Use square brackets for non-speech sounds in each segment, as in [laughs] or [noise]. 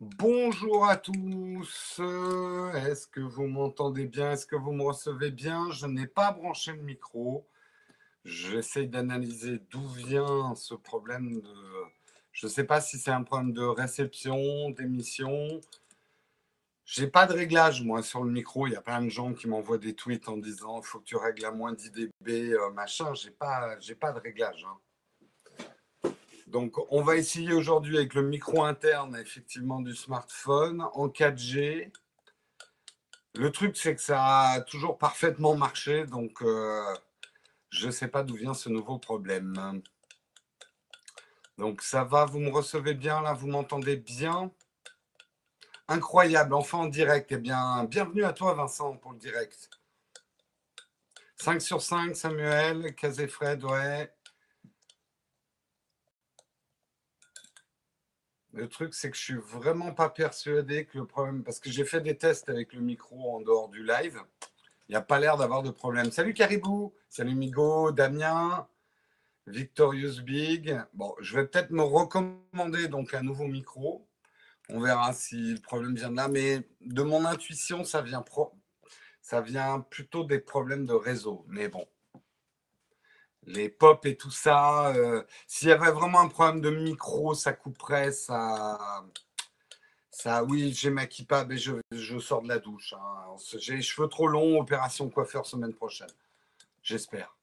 Bonjour à tous. Est-ce que vous m'entendez bien? Est-ce que vous me recevez bien? Je n'ai pas branché le micro. J'essaye d'analyser d'où vient ce problème de... Je ne sais pas si c'est un problème de réception, d'émission. J'ai pas de réglage, moi, sur le micro. Il y a plein de gens qui m'envoient des tweets en disant faut que tu règles à moins 10 dB, euh, machin. J'ai pas, pas de réglage. hein. Donc, on va essayer aujourd'hui avec le micro interne, effectivement, du smartphone en 4G. Le truc, c'est que ça a toujours parfaitement marché. Donc, euh, je ne sais pas d'où vient ce nouveau problème. Donc, ça va, vous me recevez bien là, vous m'entendez bien? Incroyable, enfin en direct. Eh bien, bienvenue à toi, Vincent, pour le direct. 5 sur 5, Samuel, Fred, ouais. Le truc, c'est que je suis vraiment pas persuadé que le problème, parce que j'ai fait des tests avec le micro en dehors du live, il n'y a pas l'air d'avoir de problème. Salut Caribou, salut Migo, Damien, Victorious Big. Bon, je vais peut-être me recommander donc un nouveau micro. On verra si le problème vient de là, mais de mon intuition, ça vient, pro... ça vient plutôt des problèmes de réseau. Mais bon, les pop et tout ça. euh, S'il y avait vraiment un problème de micro, ça couperait, ça. Ça, oui, j'ai ma mais je, je sors de la douche. hein. J'ai les cheveux trop longs, opération coiffeur semaine prochaine. J'espère.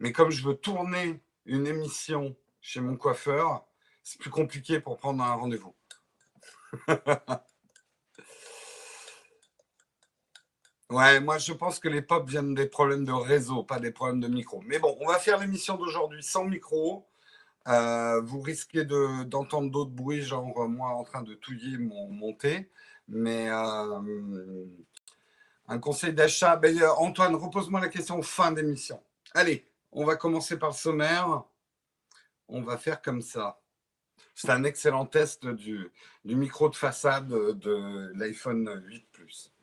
Mais comme je veux tourner une émission chez mon coiffeur, c'est plus compliqué pour prendre un rendez-vous. [laughs] Ouais, moi je pense que les pop viennent des problèmes de réseau, pas des problèmes de micro. Mais bon, on va faire l'émission d'aujourd'hui sans micro. Euh, vous risquez de- d'entendre d'autres bruits, genre euh, moi en train de touiller mon, mon thé. Mais euh, un conseil d'achat. Ben, Antoine, repose-moi la question fin d'émission. Allez, on va commencer par le sommaire. On va faire comme ça. C'est un excellent test du, du micro de façade de l'iPhone 8 Plus.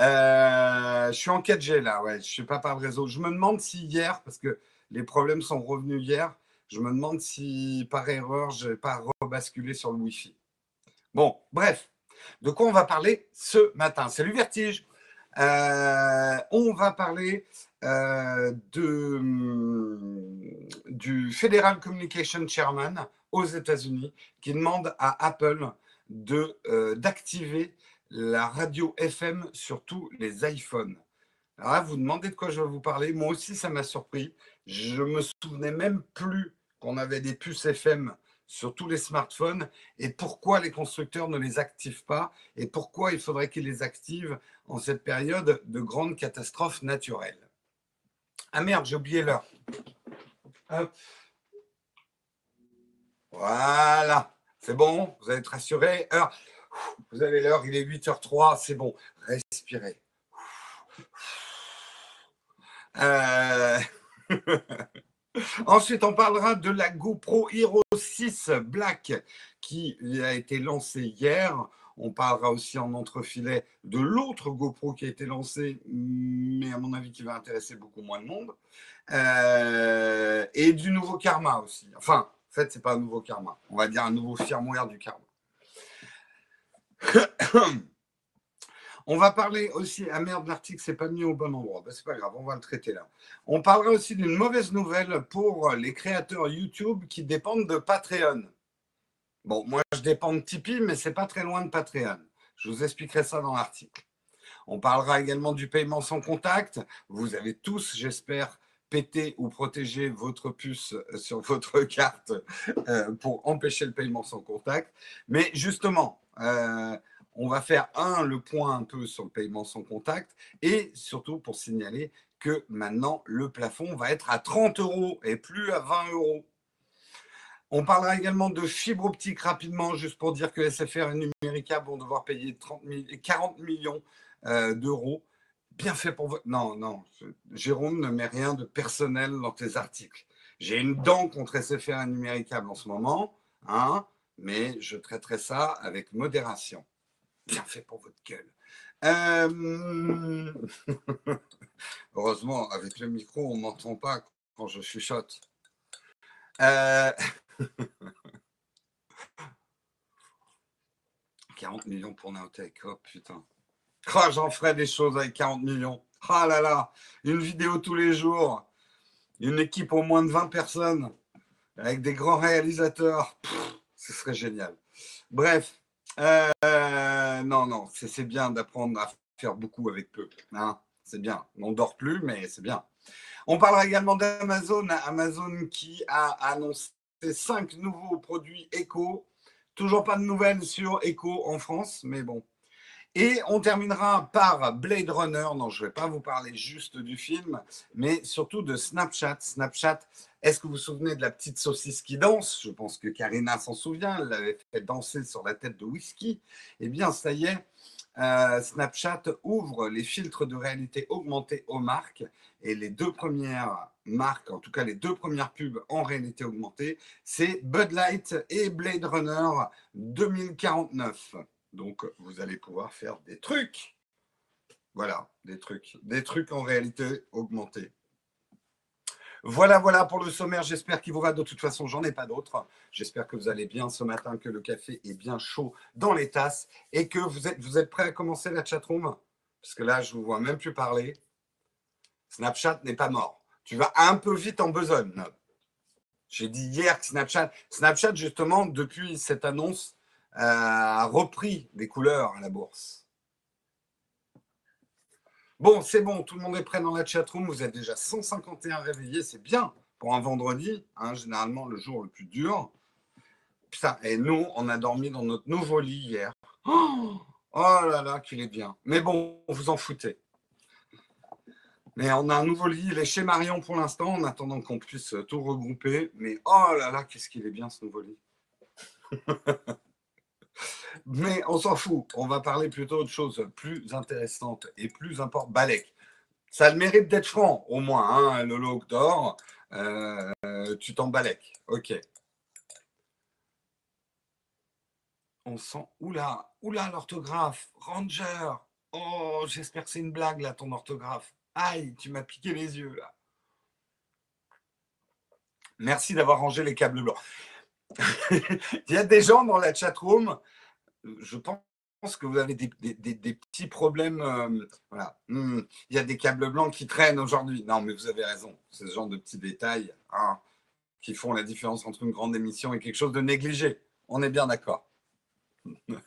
Euh, je suis en 4G là, ouais. Je suis pas par le réseau. Je me demande si hier, parce que les problèmes sont revenus hier, je me demande si par erreur, je n'ai pas rebasculé sur le Wi-Fi. Bon, bref. De quoi on va parler ce matin? Salut Vertige. Euh, on va parler euh, de, du Federal Communication Chairman aux États-Unis qui demande à Apple d'activer la radio FM sur tous les iPhones. Alors là, vous demandez de quoi je vais vous parler. Moi aussi, ça m'a surpris. Je me souvenais même plus qu'on avait des puces FM sur tous les smartphones et pourquoi les constructeurs ne les activent pas et pourquoi il faudrait qu'ils les activent en cette période de grande catastrophe naturelle. Ah merde, j'ai oublié l'heure. Voilà, c'est bon, vous allez être rassuré. Heure. Vous avez l'heure, il est 8h03, c'est bon. Respirez. Euh, [laughs] Ensuite, on parlera de la GoPro Hero 6 Black qui a été lancée hier. On parlera aussi en entrefilet de l'autre GoPro qui a été lancée, mais à mon avis qui va intéresser beaucoup moins de monde. Euh, et du nouveau Karma aussi. Enfin, en fait, c'est pas un nouveau Karma. On va dire un nouveau firmware du Karma. [coughs] On va parler aussi. Ah merde, l'article s'est pas mis au bon endroit. Ben, c'est pas grave, on va le traiter là. On parlera aussi d'une mauvaise nouvelle pour les créateurs YouTube qui dépendent de Patreon. Bon, moi je dépends de Tipeee, mais c'est pas très loin de Patreon. Je vous expliquerai ça dans l'article. On parlera également du paiement sans contact. Vous avez tous, j'espère, pété ou protégé votre puce sur votre [laughs] carte euh, pour empêcher le paiement sans contact. Mais justement, euh, on va faire un, le point un peu sur le paiement sans contact et surtout pour signaler que maintenant le plafond va être à 30 euros et plus à 20 euros. On parlera également de fibre optique rapidement, juste pour dire que SFR et Numérica vont devoir payer 30 000 40 millions euh, d'euros. Bien fait pour vous. Non, non, Jérôme ne met rien de personnel dans tes articles. J'ai une dent contre SFR et Numérica en ce moment, hein, mais je traiterai ça avec modération. Bien fait pour votre gueule. Euh... [laughs] Heureusement, avec le micro, on ne m'entend pas quand je chuchote. Euh... [laughs] 40 millions pour Naotech. Oh putain. Oh, j'en ferai des choses avec 40 millions. Ah là là, une vidéo tous les jours, une équipe au moins de 20 personnes, avec des grands réalisateurs. ce serait génial. Bref, euh, non, non, c'est bien d'apprendre à faire beaucoup avec peu. Hein. c'est bien. On dort plus, mais c'est bien. On parlera également d'Amazon. Amazon qui a annoncé cinq nouveaux produits éco. Toujours pas de nouvelles sur Echo en France, mais bon. Et on terminera par Blade Runner. Non, je ne vais pas vous parler juste du film, mais surtout de Snapchat. Snapchat, est-ce que vous vous souvenez de la petite saucisse qui danse? Je pense que Karina s'en souvient. Elle l'avait fait danser sur la tête de whisky. Eh bien, ça y est, euh, Snapchat ouvre les filtres de réalité augmentée aux marques et les deux premières marques, en tout cas les deux premières pubs en réalité augmentée, c'est Bud Light et Blade Runner 2049. Donc vous allez pouvoir faire des trucs. Voilà, des trucs, des trucs en réalité augmentée. Voilà, voilà pour le sommaire. J'espère qu'il vous va. De toute façon, j'en ai pas d'autres. J'espère que vous allez bien ce matin, que le café est bien chaud dans les tasses et que vous êtes, vous prêts à commencer la chatroom. Parce que là, je ne vous vois même plus parler. Snapchat n'est pas mort. Tu vas un peu vite en besogne. J'ai dit hier que Snapchat, Snapchat justement, depuis cette annonce, a repris des couleurs à la bourse. Bon, c'est bon, tout le monde est prêt dans la chatroom. Vous êtes déjà 151 réveillés, c'est bien pour un vendredi, hein, généralement le jour le plus dur. Putain, et nous, on a dormi dans notre nouveau lit hier. Oh, oh là là, qu'il est bien. Mais bon, vous en foutez. Mais on a un nouveau lit, il est chez Marion pour l'instant, en attendant qu'on puisse tout regrouper. Mais oh là là, qu'est-ce qu'il est bien ce nouveau lit. [laughs] Mais on s'en fout. On va parler plutôt de choses plus intéressantes et plus importantes. Balek. Ça le mérite d'être franc, au moins. Hein, le log d'or, euh, tu t'en balèques. OK. On sent. Oula, oula, l'orthographe. Ranger. Oh, j'espère que c'est une blague, là, ton orthographe. Aïe, tu m'as piqué les yeux, là. Merci d'avoir rangé les câbles blancs. Il y a des gens dans la chatroom je pense que vous avez des, petits problèmes. Euh, voilà. Hmm, il y a des câbles blancs qui traînent aujourd'hui. Non, mais vous avez raison. C'est ce genre de petits détails hein, qui font la différence entre une grande émission et quelque chose de négligé. On est bien d'accord. [laughs]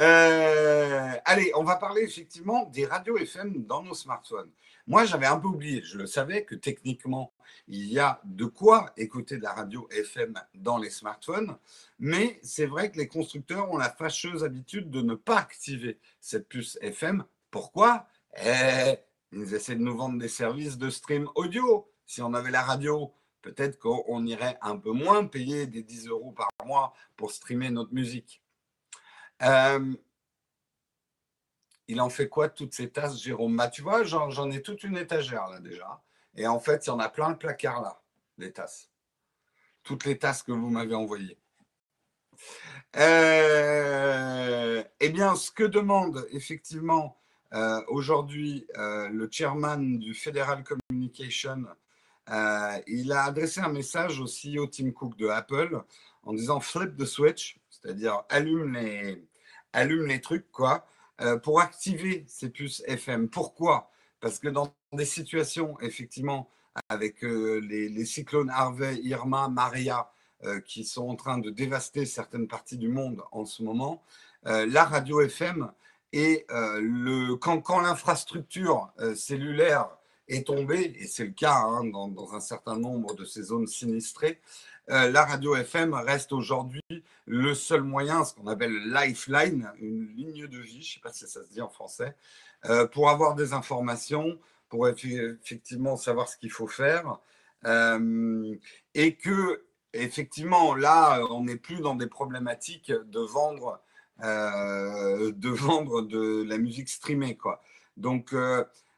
Euh, allez, on va parler effectivement des radios FM dans nos smartphones. Moi, j'avais un peu oublié. Je le savais que techniquement, il y a de quoi écouter de la radio FM dans les smartphones. Mais c'est vrai que les constructeurs ont la fâcheuse habitude de ne pas activer cette puce FM. Pourquoi? Eh, Ils essaient de nous vendre des services de stream audio. Si on avait la radio, peut-être qu'on irait un peu moins payer des 10 euros par mois pour streamer notre musique. Euh, il en fait quoi toutes ces tasses, Jérôme bah, Tu vois, j'en ai toute une étagère là déjà. Et en fait, il y en a plein le placard là, des tasses. Toutes les tasses que vous m'avez envoyées. Euh, eh bien, ce que demande effectivement euh, aujourd'hui le chairman du Federal Communication, il a adressé un message au CEO Tim Cook de Apple en disant flip the switch, c'est-à-dire allume les, allume les trucs, quoi, euh, pour activer ces puces FM. Pourquoi? Parce que dans des situations, effectivement, avec euh, les, cyclones Harvey, Irma, Maria, euh, qui sont en train de dévaster certaines parties du monde en ce moment, la radio FM et le, quand, l'infrastructure cellulaire est tombée, et c'est le cas hein, dans, un certain nombre de ces zones sinistrées, euh, la radio FM reste aujourd'hui le seul moyen, ce qu'on appelle lifeline, une ligne de vie, je ne sais pas si ça se dit en français, euh, pour avoir des informations, pour effectivement savoir ce qu'il faut faire. Euh, et que, effectivement, là, on n'est plus dans des problématiques de vendre, de, vendre de la musique streamée. Quoi. Donc,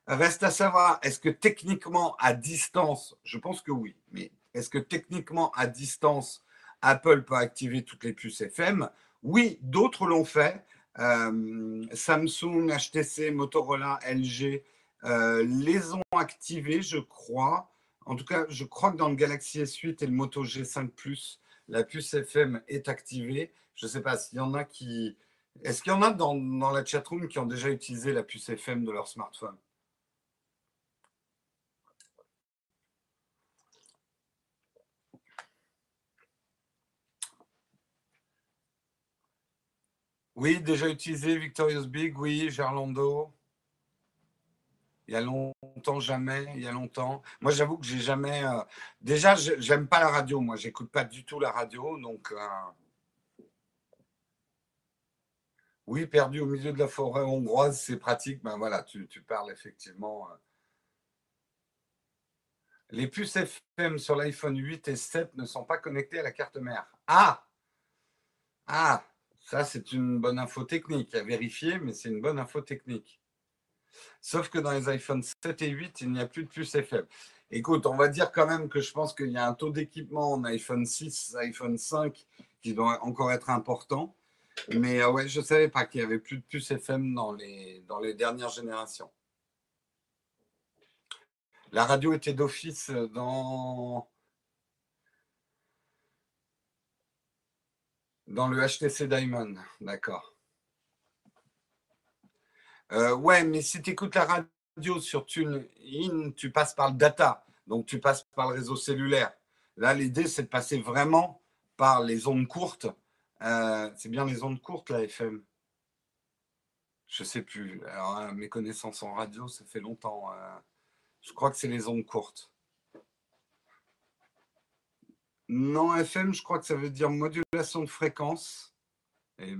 reste à savoir, est-ce que techniquement, à distance, je pense que oui, mais est-ce que techniquement, à distance, Apple peut activer toutes les puces FM Oui, d'autres l'ont fait. Euh, Samsung, HTC, Motorola, LG euh, les ont activés, je crois. En tout cas, je crois que dans le Galaxy S8 et le Moto G5 Plus, la puce FM est activée. Je ne sais pas s'il y en a qui. Est-ce qu'il y en a dans, dans la chatroom qui ont déjà utilisé la puce FM de leur smartphone? Oui, déjà utilisé Victorious Big, oui, Gerlando. Il y a longtemps, jamais, il y a longtemps. Moi, j'avoue que j'ai jamais. Euh, déjà, j'aime pas la radio. Moi, j'écoute pas du tout la radio. Donc, euh, oui, perdu au milieu de la forêt hongroise, c'est pratique. Ben voilà, tu, parles effectivement. Euh. Les puces FM sur l'iPhone 8 et 7 ne sont pas connectées à la carte mère. Ah Ah Ça, c'est une bonne info technique à vérifier, mais c'est une bonne info technique. Sauf que dans les iPhone 7 et 8, il n'y a plus de puce FM. Écoute, on va dire quand même que je pense qu'il y a un taux d'équipement en iPhone 6, iPhone 5 qui doit encore être important. Mais euh, ouais, je ne savais pas qu'il n'y avait plus de puce FM dans les, dans les dernières générations. La radio était d'office dans, dans le HTC Diamond, d'accord. Euh, ouais, mais si tu écoutes la radio sur TuneIn, tu passes par le data, donc tu passes par le réseau cellulaire. Là, l'idée, c'est de passer vraiment par les ondes courtes. Euh, c'est bien les ondes courtes, la FM. Je sais plus. Alors, hein, mes connaissances en radio, ça fait longtemps. Euh, je crois que c'est les ondes courtes. Non, FM, je crois que ça veut dire modulation de fréquence. Et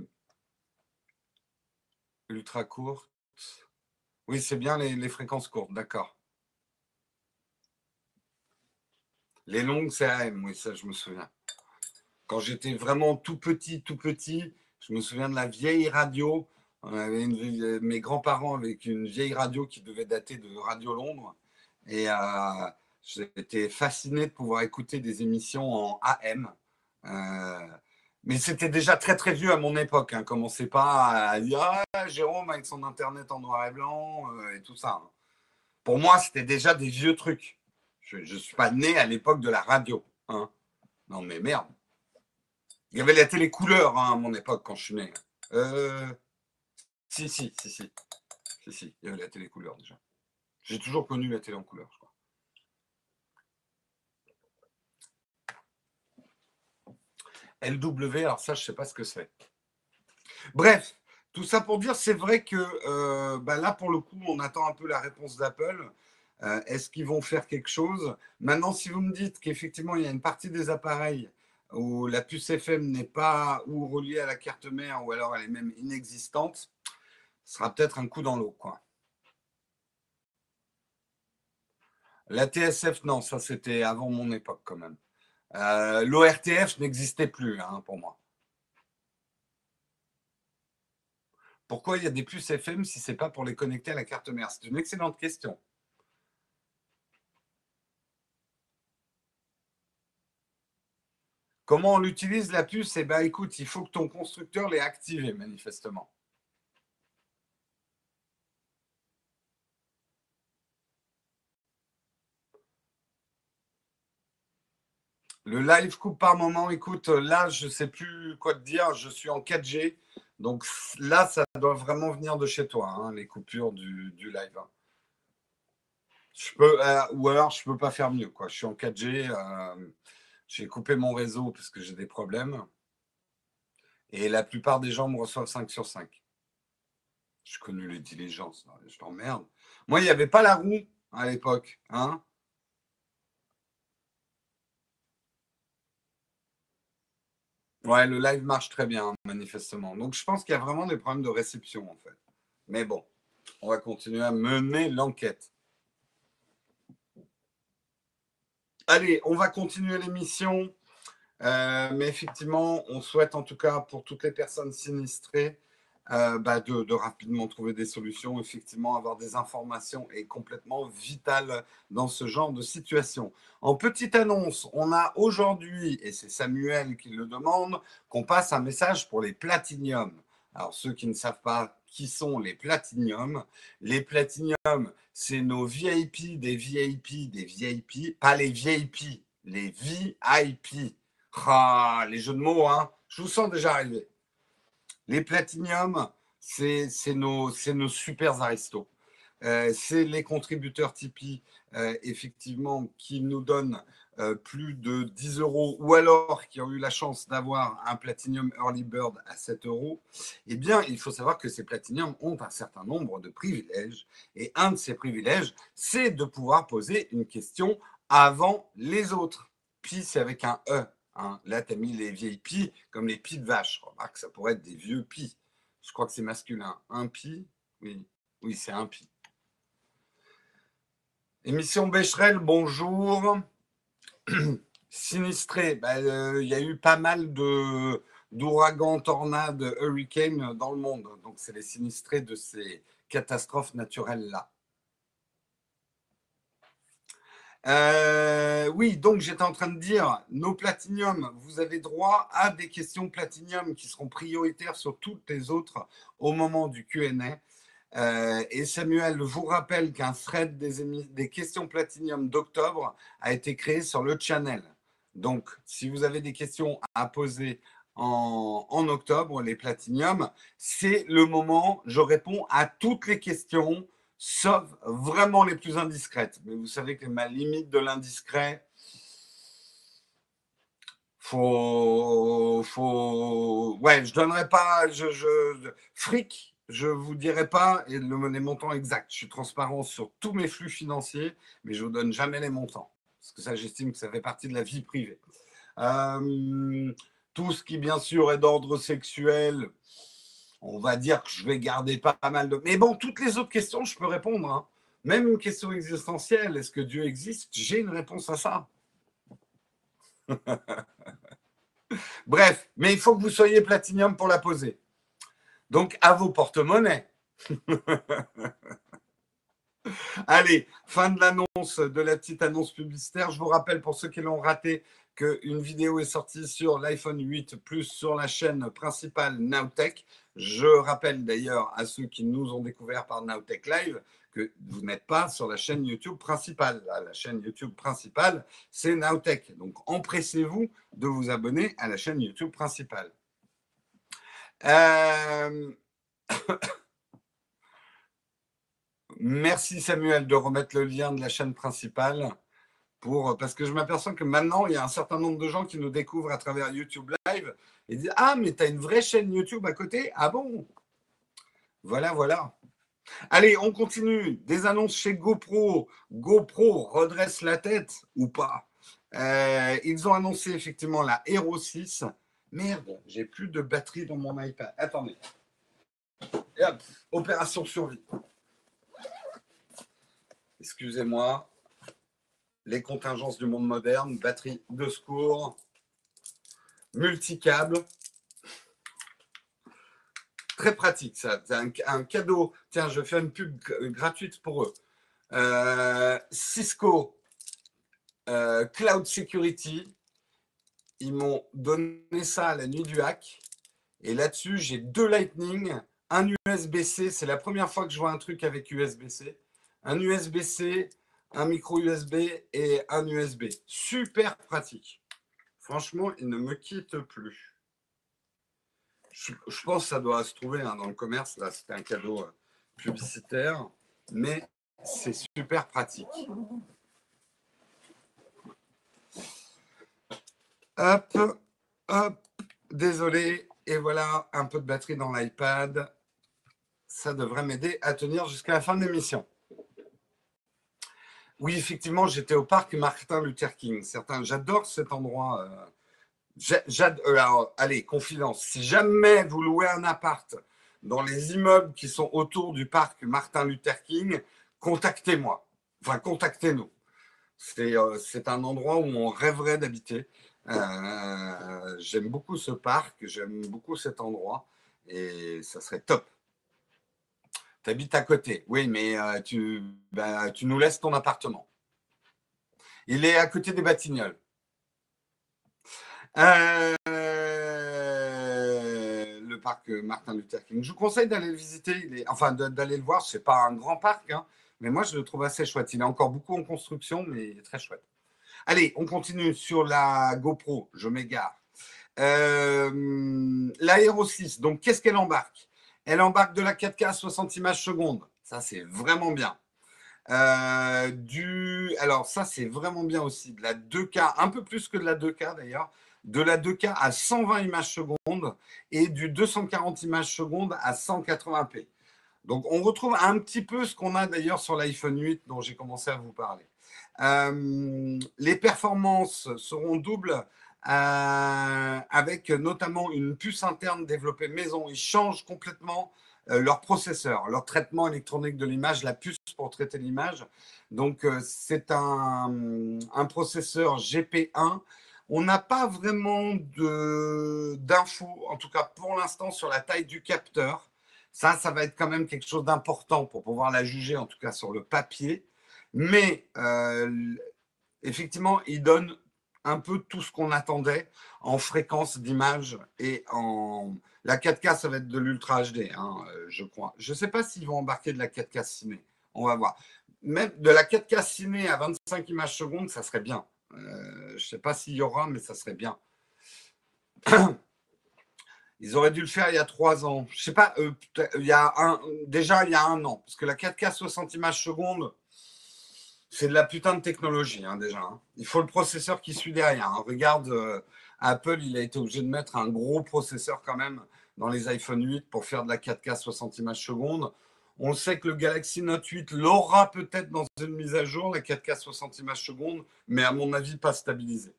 ultra court. Oui, c'est bien les, fréquences courtes, d'accord. Les longues, c'est AM, oui, ça, je me souviens. Quand j'étais vraiment tout petit, tout petit, je me souviens de la vieille radio. Avait mes grands-parents avec une vieille radio qui devait dater de Radio Londres. Et euh, j'étais fasciné de pouvoir écouter des émissions en AM. Euh, mais c'était déjà très très vieux à mon époque. Hein. Commencez pas à dire ah, Jérôme avec son internet en noir et blanc euh, et tout ça. Hein. Pour moi, c'était déjà des vieux trucs. Je ne suis pas né à l'époque de la radio. Hein. Non mais merde. Il y avait la télé couleur hein, à mon époque quand je suis né. Euh... Si, si, si, si. Si, si, il y avait la télé couleur déjà. J'ai toujours connu la télé en couleur, je crois. LW, alors ça, je ne sais pas ce que c'est. Bref, tout ça pour dire, c'est vrai que euh, bah là, pour le coup, on attend un peu la réponse d'Apple. Euh, est-ce qu'ils vont faire quelque chose? Maintenant, si vous me dites qu'effectivement, il y a une partie des appareils où la puce FM n'est pas ou reliée à la carte mère ou alors elle est même inexistante, ce sera peut-être un coup dans l'eau. quoi. La TSF, non, ça c'était avant mon époque quand même. Euh, L'ORTF n'existait plus hein, pour moi. Pourquoi il y a des puces FM si ce n'est pas pour les connecter à la carte mère? C'est une excellente question. Comment on l'utilise la puce? Eh bien, écoute, il faut que ton constructeur l'ait activée, manifestement. Le live coupe par moment. Écoute, là, je ne sais plus quoi te dire. Je suis en 4G. Donc là, ça doit vraiment venir de chez toi, hein, les coupures du, live. Hein. Je euh, ou alors, je ne peux pas faire mieux. Quoi. Je suis en 4G. Euh, j'ai coupé mon réseau parce que j'ai des problèmes. Et la plupart des gens me reçoivent 5 sur 5. Je connais les diligences. Je t'emmerde. Moi, il n'y avait pas la roue à l'époque. Hein Ouais, le live marche très bien, manifestement. Donc, je pense qu'il y a vraiment des problèmes de réception, en fait. Mais bon, on va continuer à mener l'enquête. Allez, on va continuer l'émission. Euh, mais effectivement, on souhaite en tout cas pour toutes les personnes sinistrées euh, bah, de, rapidement trouver des solutions. Effectivement, avoir des informations est complètement vital dans ce genre de situation. En petite annonce, on a aujourd'hui, et c'est Samuel qui le demande, qu'on passe un message pour les platiniums. Alors, ceux qui ne savent pas qui sont les platiniums, les platiniums, c'est nos VIP, des VIP, des VIP, pas les VIP, les VIP. Ah, les jeux de mots, hein. Je vous sens déjà arriver. Les platiniums, c'est nos, nos super aristos. Euh, c'est les contributeurs Tipeee, euh, effectivement, qui nous donnent euh, plus de 10 euros ou alors qui ont eu la chance d'avoir un Platinum Early Bird à 7 euros, eh bien, il faut savoir que ces Platinum ont un certain nombre de privilèges. Et un de ces privilèges, c'est de pouvoir poser une question avant les autres. Pi, c'est avec un E. Hein. Là, tu as mis les vieilles pi comme les pi de vache. Remarque, ça pourrait être des vieux pi. Je crois que c'est masculin. Un pi Oui, oui c'est un pi. Émission Becherel, bonjour. [clears throat] Sinistré, bah, euh, il y a eu pas mal de d'ouragans, tornades, hurricanes dans le monde. Donc, c'est les sinistrés de ces catastrophes naturelles-là. Euh, oui, donc j'étais en train de dire, nos platiniums, vous avez droit à des questions platinium qui seront prioritaires sur toutes les autres au moment du QA. Euh, et Samuel vous rappelle qu'un thread des, questions platinium d'octobre a été créé sur le channel. Donc, si vous avez des questions à poser en, en octobre, les platinium, c'est le moment, je réponds à toutes les questions, sauf vraiment les plus indiscrètes. Mais vous savez que ma limite de l'indiscret, faut, faut, ouais, je donnerai pas, je, je, fric, je vous dirai pas les montants exacts. Je suis transparent sur tous mes flux financiers, mais je vous donne jamais les montants. Parce que ça, j'estime que ça fait partie de la vie privée. Euh, tout ce qui, bien sûr, est d'ordre sexuel, on va dire que je vais garder pas, mal de. Mais bon, toutes les autres questions, je peux répondre. Hein. Même une question existentielle, est-ce que Dieu existe? J'ai une réponse à ça. [laughs] Bref, mais il faut que vous soyez platinium pour la poser. Donc, à vos porte-monnaies. [laughs] Allez, fin de l'annonce, de la petite annonce publicitaire. Je vous rappelle pour ceux qui l'ont raté qu'une vidéo est sortie sur l'iPhone 8 Plus sur la chaîne principale Nowtech. Je rappelle d'ailleurs à ceux qui nous ont découvert par Nowtech Live que vous n'êtes pas sur la chaîne YouTube principale. La chaîne YouTube principale, c'est Nowtech. Donc empressez-vous de vous abonner à la chaîne YouTube principale. Euh, [coughs] merci Samuel de remettre le lien de la chaîne principale pour parce que je m'aperçois que maintenant il y a un certain nombre de gens qui nous découvrent à travers YouTube Live et disent ah mais tu as une vraie chaîne YouTube à côté ah bon? Voilà voilà allez on continue des annonces chez GoPro GoPro redresse la tête ou pas? Euh, ils ont annoncé effectivement la Hero 6 Merde, j'ai plus de batterie dans mon iPad. Attendez. opération survie. Excusez-moi. Les contingences du monde moderne, batterie de secours, multicable. Très pratique, ça. C'est un, cadeau. Tiens, je fais une pub gratuite pour eux. Euh, Cisco euh, Cloud Security, ils m'ont donné ça la nuit du hack. Et là-dessus, j'ai deux Lightning, un USB-C. C'est la première fois que je vois un truc avec USB-C. Un USB-C, un micro USB et un USB. Super pratique. Franchement, il ne me quitte plus. Je, pense que ça doit se trouver hein, dans le commerce. Là, c'était un cadeau euh, publicitaire. Mais c'est super pratique. Hop, hop, désolé. Et voilà, un peu de batterie dans l'iPad. Ça devrait m'aider à tenir jusqu'à la fin de l'émission. Oui, effectivement, j'étais au parc Martin Luther King. J'adore cet endroit. Euh, euh, allez, confidence. Si jamais vous louez un appart dans les immeubles qui sont autour du parc Martin Luther King, contactez-moi. Enfin, contactez-nous. C'est euh, un endroit où on rêverait d'habiter. J'aime beaucoup ce parc, j'aime beaucoup cet endroit et ça serait top. Tu habites à côté, oui, mais euh, tu, bah, tu nous laisses ton appartement. Il est à côté des Batignolles. Euh, le parc Martin Luther King. Je vous conseille d'aller le visiter, enfin d'aller le voir. Ce n'est pas un grand parc, hein, mais moi je le trouve assez chouette. Il est encore beaucoup en construction, mais il est très chouette. Allez, on continue sur la GoPro. Je m'égare. Euh, L'Aero 6, donc qu'est-ce qu'elle embarque? Elle embarque de la 4K à 60 images secondes. Ça, c'est vraiment bien. Euh, du... Alors, ça, c'est vraiment bien aussi. De la 2K, un peu plus que de la 2K d'ailleurs. De la 2K à 120 images secondes et du 240 images secondes à 180p. Donc, on retrouve un petit peu ce qu'on a d'ailleurs sur l'iPhone 8 dont j'ai commencé à vous parler. Euh, les performances seront doubles euh, avec notamment une puce interne développée maison. Ils changent complètement euh, leur processeur, leur traitement électronique de l'image, la puce pour traiter l'image. Donc, c'est un, un, processeur GP1. On n'a pas vraiment d'infos, en tout cas pour l'instant, sur la taille du capteur. Ça, ça va être quand même quelque chose d'important pour pouvoir la juger, en tout cas sur le papier. Mais euh, effectivement, il donne un peu tout ce qu'on attendait en fréquence d'image et en. La 4K, ça va être de l'Ultra HD, hein, euh, je crois. Je ne sais pas s'ils vont embarquer de la 4K ciné. On va voir. Même de la 4K ciné à 25 images secondes, ça serait bien. Euh, je ne sais pas s'il y aura, mais ça serait bien. [clears throat] Ils auraient dû le faire il y a trois ans. Je sais pas, il y a un, déjà il y a un an. Parce que la 4K 60 images secondes, c'est de la putain de technologie hein, déjà. Hein. Il faut le processeur qui suit derrière. Hein. Regarde, euh, Apple, il a été obligé de mettre un gros processeur quand même dans les iPhone 8 pour faire de la 4K 60 images secondes. On sait que le Galaxy Note 8 l'aura peut-être dans une mise à jour, la 4K 60 images secondes, mais à mon avis pas stabilisée.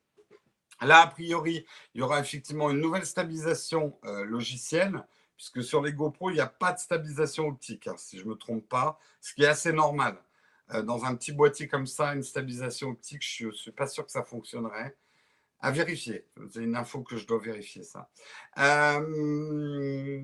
Là, a priori, il y aura effectivement une nouvelle stabilisation euh, logicielle, puisque sur les GoPro, il n'y a pas de stabilisation optique, si je ne me trompe pas, ce qui est assez normal. Euh, dans un petit boîtier comme ça, une stabilisation optique, je ne suis pas sûr que ça fonctionnerait. À vérifier. C'est une info que je dois vérifier, ça. Euh,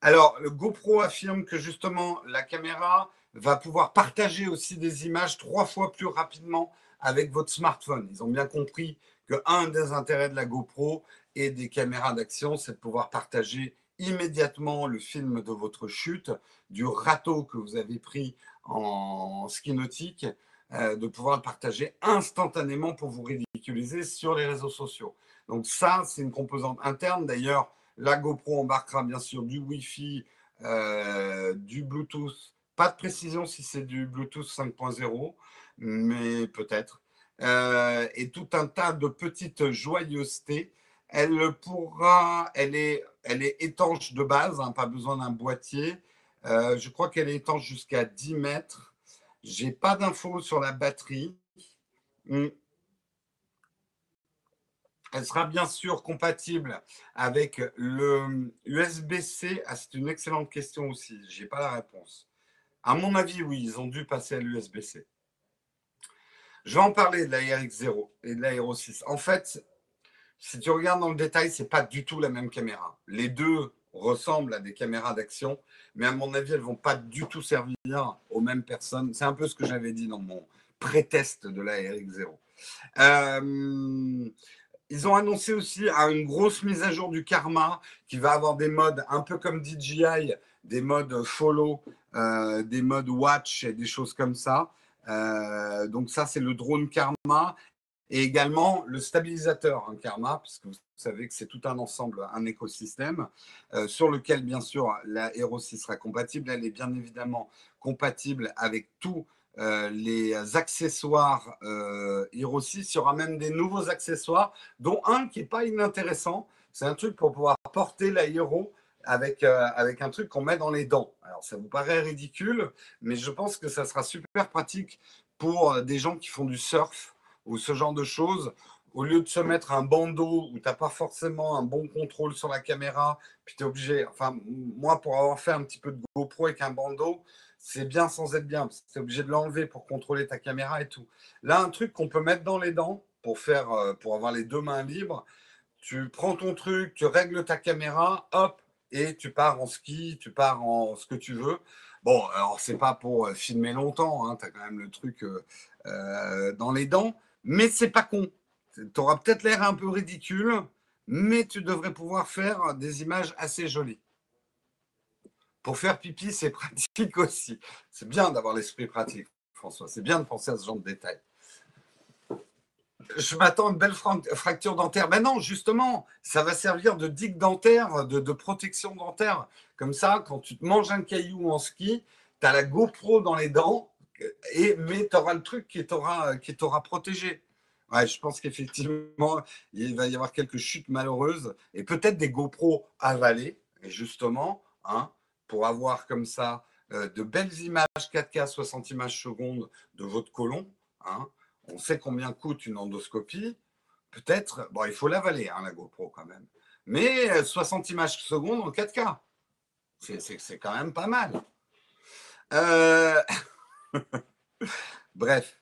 alors, le GoPro affirme que justement, la caméra va pouvoir partager aussi des images trois fois plus rapidement avec votre smartphone. Ils ont bien compris que un des intérêts de la GoPro et des caméras d'action, c'est de pouvoir partager immédiatement le film de votre chute, du râteau que vous avez pris en ski nautique, euh, de pouvoir partager instantanément pour vous ridiculiser sur les réseaux sociaux. Donc ça, c'est une composante interne. D'ailleurs, la GoPro embarquera bien sûr du Wi-Fi, euh, du Bluetooth. Pas de précision si c'est du Bluetooth 5.0, mais peut-être. Euh, et tout un tas de petites joyeusetés. Elle pourra, elle est, elle est étanche de base, hein, pas besoin d'un boîtier. Euh, je crois qu'elle est jusqu'à 10 mètres. J'ai pas d'infos sur la batterie. Hmm. Elle sera bien sûr compatible avec le USB-C. Ah, c'est une excellente question aussi. Je n'ai pas la réponse. À mon avis, oui, ils ont dû passer à l'USB-C. Je vais en parler de la RX0 et de la Hero 6. En fait, si tu regardes dans le détail, ce n'est pas du tout la même caméra. Les deux ressemblent à des caméras d'action, mais à mon avis, elles vont pas du tout servir aux mêmes personnes. C'est un peu ce que j'avais dit dans mon pré-test de la RX0. Euh, ils ont annoncé aussi une grosse mise à jour du Karma qui va avoir des modes un peu comme DJI, des modes follow, euh, des modes watch et des choses comme ça. Euh, donc ça, c'est le drone Karma et également le stabilisateur hein, Karma, puisque vous savez que c'est tout un ensemble, un écosystème euh, sur lequel, bien sûr, la Hero 6 sera compatible. Elle est bien évidemment compatible avec tous euh, les accessoires euh, Hero 6. Il y aura même des nouveaux accessoires, dont un qui n'est pas inintéressant. C'est un truc pour pouvoir porter la Hero avec, avec un truc qu'on met dans les dents. Alors, ça vous paraît ridicule, mais je pense que ça sera super pratique pour des gens qui font du surf ou ce genre de choses, au lieu de se mettre un bandeau où tu n'as pas forcément un bon contrôle sur la caméra, puis tu es obligé, enfin, moi, pour avoir fait un petit peu de GoPro avec un bandeau, c'est bien sans être bien, tu es obligé de l'enlever pour contrôler ta caméra et tout. Là, un truc qu'on peut mettre dans les dents pour, faire, euh, pour avoir les deux mains libres, tu prends ton truc, tu règles ta caméra, hop, et tu pars en ski, tu pars en ce que tu veux. Bon, alors c'est pas pour euh, filmer longtemps, hein, tu as quand même le truc euh, dans les dents, mais c'est pas con. Tu auras peut-être l'air un peu ridicule, mais tu devrais pouvoir faire des images assez jolies. Pour faire pipi, c'est [laughs] pratique aussi. C'est bien d'avoir l'esprit pratique, François. C'est bien de penser à ce genre de détails. je m'attends à une belle fracture dentaire. Mais non, justement, ça va servir de digue dentaire, de, protection dentaire. Comme ça, quand tu te manges un caillou en ski, tu as la GoPro dans les dents, et, mais tu auras le truc qui t'aura, qui t'aura protégé. Je pense qu'effectivement, il va y avoir quelques chutes malheureuses et peut-être des GoPro avalées, justement, hein, pour avoir comme ça euh, de belles images 4K 60 images secondes de votre colon. Hein. On sait combien coûte une endoscopie. Peut-être, bon, il faut l'avaler, hein, la GoPro quand même. Mais 60 euh, images secondes en 4K, c'est quand même pas mal. Euh, [laughs] bref,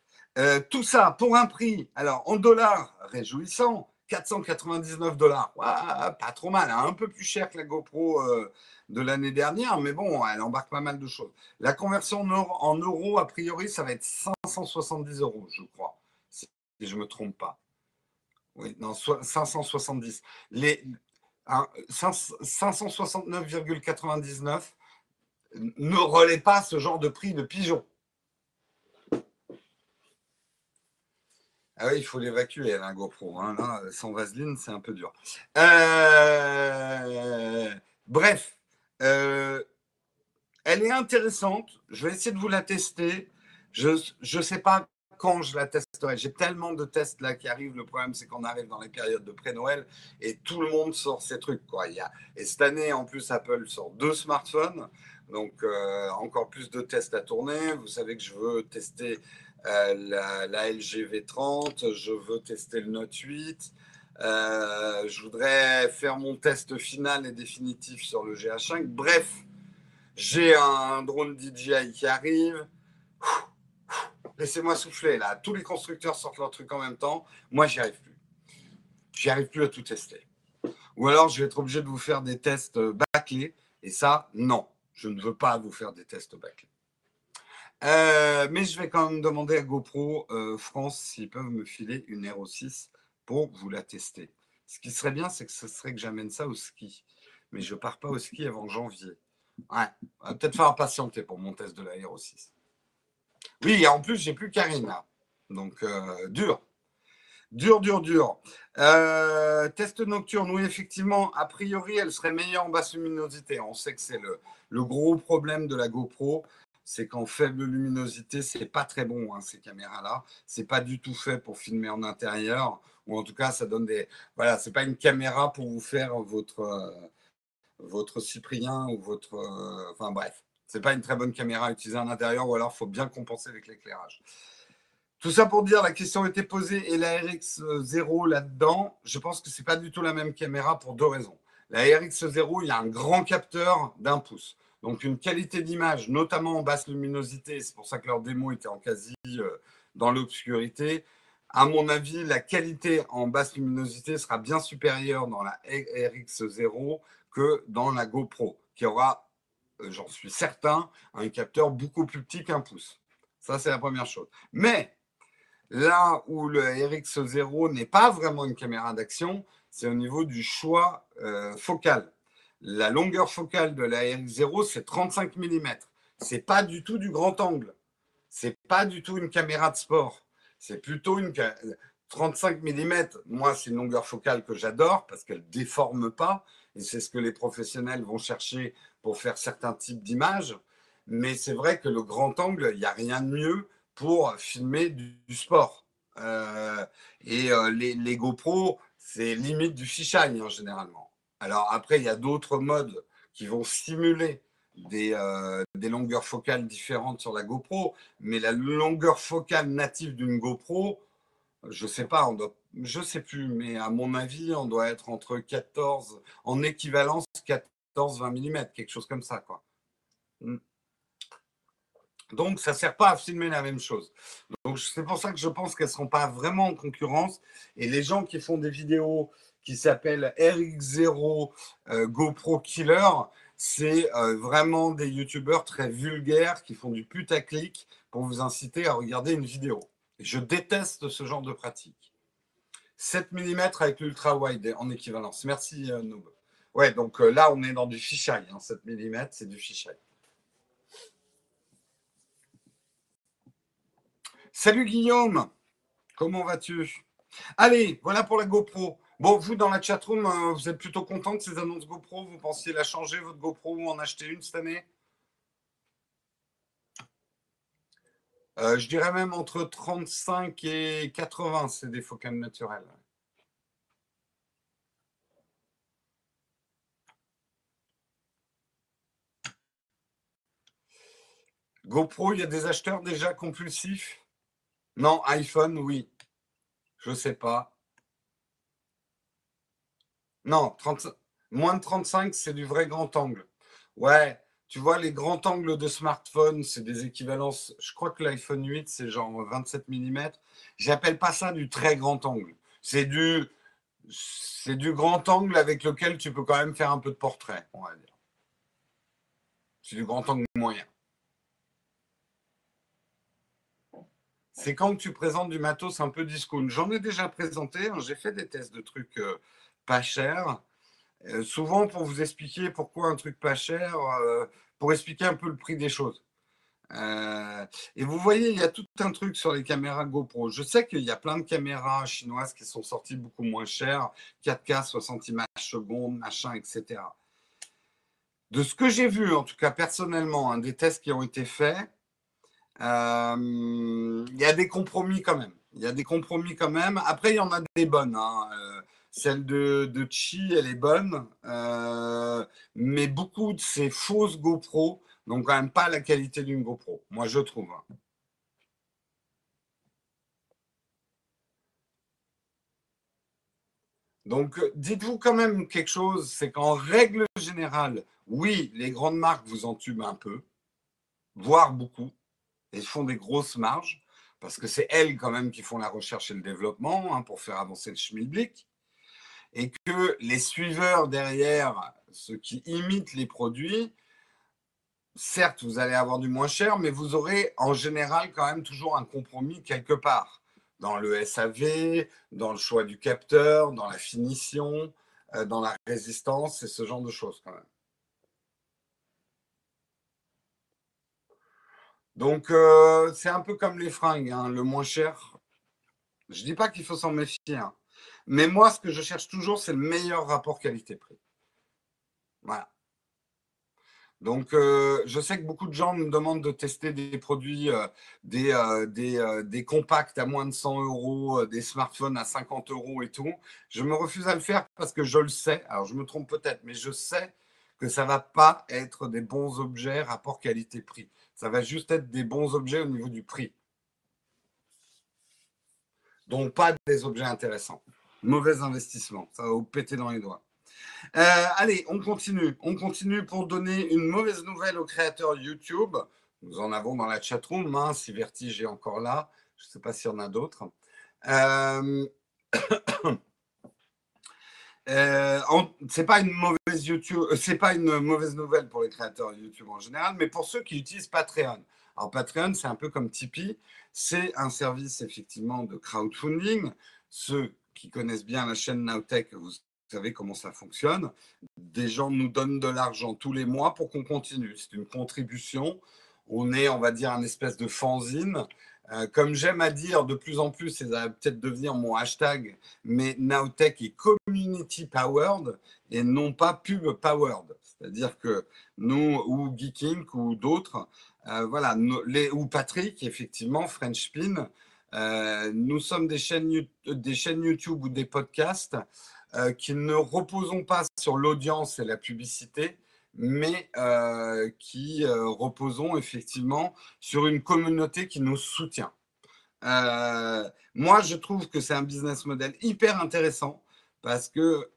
tout ça pour un prix, alors en dollars, réjouissant, 499 dollars. pas trop mal, hein. un peu plus cher que la GoPro de l'année dernière, mais bon, elle embarque pas mal de choses. La conversion en euros, a priori, ça va être 570 euros, je crois, si je ne me trompe pas. Oui, non, 570. Les 569,99 ne relaie pas ce genre de prix de pigeon. Ah il faut l'évacuer, la GoPro. Hein. sans vaseline, c'est un peu dur. Euh, bref, euh, elle est intéressante. Je vais essayer de vous la tester. Je ne sais pas quand je la testerai. J'ai tellement de tests là qui arrivent. Le problème, c'est qu'on arrive dans les périodes de pré-Noël et tout le monde sort ses trucs. Quoi. Il y a... Et cette année, en plus, Apple sort deux smartphones. Donc, euh, encore plus de tests à tourner. Vous savez que je veux tester euh, la, la, LG V30, je veux tester le Note 8. Euh, je voudrais faire mon test final et définitif sur le GH5. Bref, j'ai un drone DJI qui arrive. Laissez-moi souffler là. Tous les constructeurs sortent leur truc en même temps. Moi, j'y arrive plus. J'y arrive plus à tout tester. Ou alors, je vais être obligé de vous faire des tests bâclés. Et ça, non. Je ne veux pas vous faire des tests bâclés. Euh, mais je vais quand même demander à GoPro euh, France s'ils peuvent me filer une Hero 6 pour vous la tester. Ce qui serait bien, c'est que ce serait que j'amène ça au ski. Mais je pars pas au ski avant janvier. Ouais, va peut-être falloir patienter pour mon test de la Hero 6. Oui, en plus, j'ai plus Karine Donc, euh, dur. Dur, dur, dur. test nocturne, oui, effectivement, a priori, elle serait meilleure en basse luminosité. On sait que c'est le, gros problème de la GoPro c'est qu'en faible luminosité, c'est pas très bon, hein, ces caméras-là. C'est pas du tout fait pour filmer en intérieur, ou en tout cas, ça donne des. Voilà, c'est pas une caméra pour vous faire votre, euh, votre Cyprien ou votre. Euh, enfin bref, c'est pas une très bonne caméra à utiliser en intérieur, ou alors il faut bien compenser avec l'éclairage. Tout ça pour dire, la question a été posée, et la RX0 là-dedans, je pense que c'est pas du tout la même caméra pour deux raisons. La RX0, il y a un grand capteur d'un pouce. Donc une qualité d'image, notamment en basse luminosité, c'est pour ça que leur démo était en quasi euh, dans l'obscurité. À mon avis, la qualité en basse luminosité sera bien supérieure dans la RX0 que dans la GoPro, qui aura, euh, j'en suis certain, un capteur beaucoup plus petit qu'un pouce. Ça, c'est la première chose. Mais là où le RX0 n'est pas vraiment une caméra d'action, c'est au niveau du choix euh, focal. La longueur focale de la RX0, c'est 35 mm. C'est pas du tout du grand angle. C'est pas du tout une caméra de sport. C'est plutôt une 35 mm. Moi, c'est une longueur focale que j'adore parce qu'elle déforme pas et c'est ce que les professionnels vont chercher pour faire certains types d'images. Mais c'est vrai que le grand angle, il n'y a rien de mieux pour filmer du, sport. Euh, et euh, les, les GoPro, c'est limite du fisheye hein, généralement. Alors après, il y a d'autres modes qui vont simuler euh, des, longueurs focales différentes sur la GoPro, mais la longueur focale native d'une GoPro, je ne sais pas, on doit, sais plus, mais à mon avis, on doit être entre 14, en équivalence 14-20 mm, quelque chose comme ça. Hmm. Donc, ça ne sert pas à filmer la même chose. Donc, c'est pour ça que je pense qu'elles ne seront pas vraiment en concurrence. Et les gens qui font des vidéos qui s'appelle RX0 euh, GoPro Killer. C'est euh, vraiment des youtubeurs très vulgaires qui font du putaclic pour vous inciter à regarder une vidéo. je déteste ce genre de pratique. 7 mm avec l'ultra wide en équivalence. Merci euh, Noob. Ouais, donc là on est dans du fisheye. 7 hein. mm, c'est du fisheye. Salut Guillaume, comment vas-tu? Allez, voilà pour la GoPro. Bon, vous, dans la chatroom, euh, vous êtes plutôt content de ces annonces GoPro? Vous pensiez la changer, votre GoPro, ou en acheter une cette année? Euh, Je dirais même entre 35 et 80, c'est des focales naturelles. GoPro, il y a des acheteurs déjà compulsifs? Non, iPhone, oui. Je sais pas. Non, moins de 35, c'est du vrai grand angle. Ouais, tu vois, les grands angles de smartphone, c'est des équivalences. Je crois que l'iPhone 8, c'est genre 27 mm. J'appelle pas ça du très grand angle. C'est du, c'est du grand angle avec lequel tu peux quand même faire un peu de portrait, on va dire. C'est du grand angle moyen. c'est quand tu présentes du matos un peu discount. J'en ai déjà présenté, hein, j'ai fait des tests de trucs euh, pas chers. Euh, souvent pour vous expliquer pourquoi un truc pas cher, euh, pour expliquer un peu le prix des choses. et vous voyez, il y a tout un truc sur les caméras GoPro. Je sais qu'il y a plein de caméras chinoises qui sont sorties beaucoup moins chères, 4K, 60 images secondes, machin, etc. De ce que j'ai vu, en tout cas personnellement, un des tests qui ont été faits, euh, il y a des compromis quand même. Il y a des compromis quand même. Après, il y en a des bonnes. Hein. Euh, celle de, Chi, elle est bonne. Euh, mais beaucoup de ces fausses GoPro n'ont quand même pas la qualité d'une GoPro. Moi, je trouve. Donc, dites-vous quand même quelque chose, c'est qu'en règle générale, oui, les grandes marques vous entubent un peu, voire beaucoup. Elles font des grosses marges parce que c'est elles quand même qui font la recherche et le développement hein, pour faire avancer le schmilblick. Et que les suiveurs derrière, ceux qui imitent les produits, certes, vous allez avoir du moins cher, mais vous aurez en général quand même toujours un compromis quelque part dans le SAV, dans le choix du capteur, dans la finition, euh, dans la résistance et ce genre de choses quand même. Donc, euh, c'est un peu comme les fringues, hein, le moins cher. Je ne dis pas qu'il faut s'en méfier, hein. Mais moi, ce que je cherche toujours, c'est le meilleur rapport qualité-prix. Voilà. Donc, euh, je sais que beaucoup de gens me demandent de tester des produits, euh, des, des, des, compacts à moins de 100 euros, des smartphones à 50 euros et tout. Je me refuse à le faire parce que je le sais. Alors, je me trompe peut-être, mais je sais que ça ne va pas être des bons objets rapport qualité-prix. Ça va juste être des bons objets au niveau du prix. Donc, pas des objets intéressants. Mauvais investissement. Ça va vous péter dans les doigts. Euh, allez, on continue. On continue pour donner une mauvaise nouvelle aux créateurs YouTube. Nous en avons dans la chatroom. Hein, si Vertige est encore là. Je ne sais pas s'il y en a d'autres. Euh... [coughs] Euh, c'est pas une mauvaise YouTube, euh, c'est pas une mauvaise nouvelle pour les créateurs YouTube en général, mais pour ceux qui utilisent Patreon. Alors Patreon, c'est un peu comme Tipeee, c'est un service effectivement de crowdfunding. Ceux qui connaissent bien la chaîne Nowtech, vous savez comment ça fonctionne. Des gens nous donnent de l'argent tous les mois pour qu'on continue. C'est une contribution. On est, on va dire, un espèce de fanzine euh, comme j'aime à dire de plus en plus, ça va peut-être devenir mon hashtag, mais Nowtech est community powered et non pas pub powered. C'est-à-dire que nous, ou Geeking ou d'autres, euh, voilà, ou Patrick, effectivement, French Spin, euh, nous sommes des chaînes, des chaînes YouTube ou des podcasts qui ne reposons pas sur l'audience et la publicité, mais euh, qui euh, reposons effectivement sur une communauté qui nous soutient. Euh, moi, je trouve que c'est un business model hyper intéressant parce que,